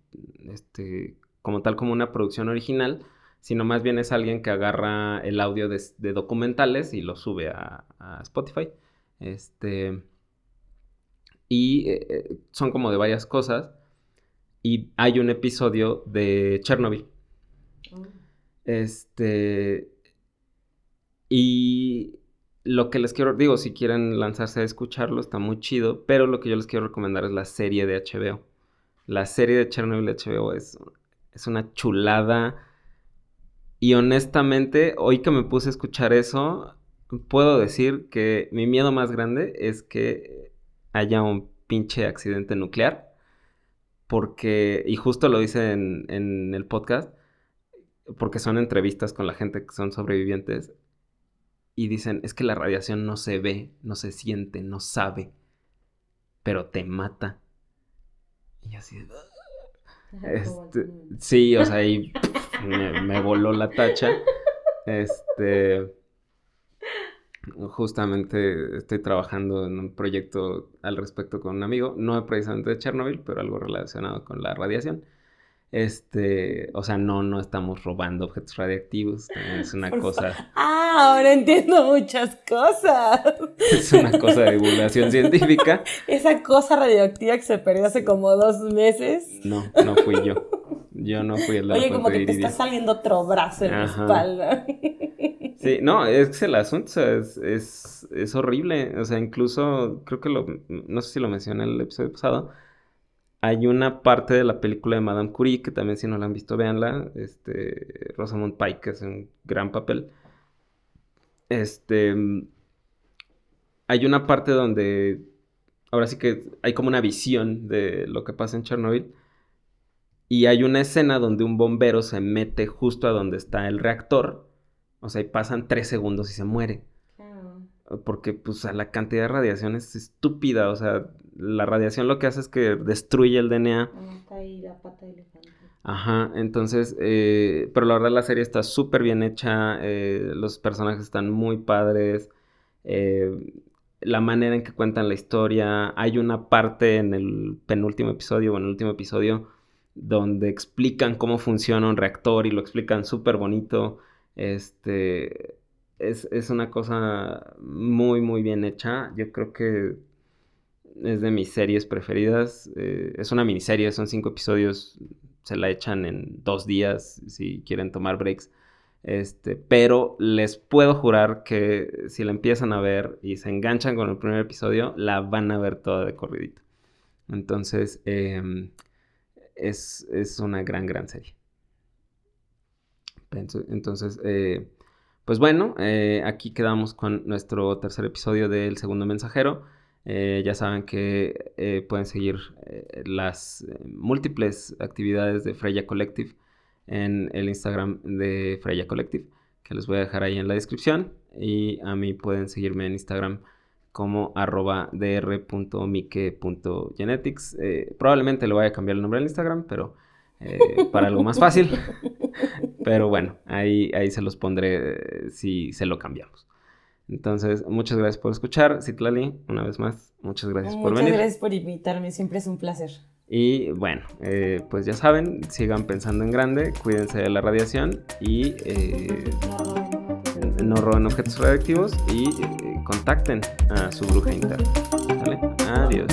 este, como tal como una producción original, sino más bien es alguien que agarra el audio de, de documentales y lo sube a, a Spotify. Este, y eh, eh, son como de varias cosas. Y hay un episodio de Chernobyl. Este. Y lo que les quiero, digo, si quieren lanzarse a escucharlo, está muy chido. Pero lo que yo les quiero recomendar es la serie de HBO. La serie de Chernobyl de HBO es, es una chulada. Y honestamente, hoy que me puse a escuchar eso, puedo decir que mi miedo más grande es que haya un pinche accidente nuclear. Porque, y justo lo dice en, en el podcast, porque son entrevistas con la gente que son sobrevivientes. Y dicen, es que la radiación no se ve, no se siente, no sabe, pero te mata. Y así, este, sí, o sea, ahí me, me voló la tacha. Este. Justamente estoy trabajando en un proyecto al respecto con un amigo, no precisamente de Chernobyl, pero algo relacionado con la radiación. Este, o sea, no, no estamos robando objetos radiactivos, es una cosa. Ah, ahora entiendo muchas cosas. Es una cosa de divulgación (laughs) científica. Esa cosa radioactiva que se perdió hace como dos meses. No, no fui yo. Yo no fui el de Oye, como que te está saliendo otro brazo en la espalda. Sí, no, es el asunto, es, es, es, horrible. O sea, incluso creo que lo, no sé si lo mencioné en el episodio pasado. Hay una parte de la película de Madame Curie, que también si no la han visto, véanla. Este, Rosamund Pike hace un gran papel. Este, hay una parte donde, ahora sí que hay como una visión de lo que pasa en Chernobyl y hay una escena donde un bombero se mete justo a donde está el reactor. O sea, y pasan tres segundos y se muere. Porque, pues, la cantidad de radiación es estúpida. O sea, la radiación lo que hace es que destruye el DNA. Ajá, entonces, eh, pero la verdad la serie está súper bien hecha, eh, los personajes están muy padres, eh, la manera en que cuentan la historia, hay una parte en el penúltimo episodio o en el último episodio donde explican cómo funciona un reactor y lo explican súper bonito. Este, es, una cosa muy, muy bien hecha. Yo creo que es de mis series preferidas. Es una miniserie, son cinco episodios. Se la echan en dos días si quieren tomar breaks. Este, pero les puedo jurar que si la empiezan a ver y se enganchan con el primer episodio, la van a ver toda de corridito. Entonces, em, es, una gran, gran serie. Entonces, eh, pues bueno, eh, aquí quedamos con nuestro tercer episodio del segundo mensajero. Eh, ya saben que pueden seguir las múltiples actividades de Freya Collective en el Instagram de Freya Collective, que les voy a dejar ahí en la descripción. Y a mí pueden seguirme en Instagram como arroba dr.mike.genetics. Eh, probablemente le vaya a cambiar el nombre al Instagram, pero eh, para algo más fácil. (laughs) pero bueno, ahí, ahí se los pondré eh, si se lo cambiamos. Entonces, muchas gracias por escuchar. Citlali, una vez más, muchas gracias por venir. Muchas gracias por invitarme, siempre es un placer. Y bueno, pues ya saben, sigan pensando en grande, cuídense de la radiación y no roben objetos radioactivos y contacten a su bruja interna. Adiós.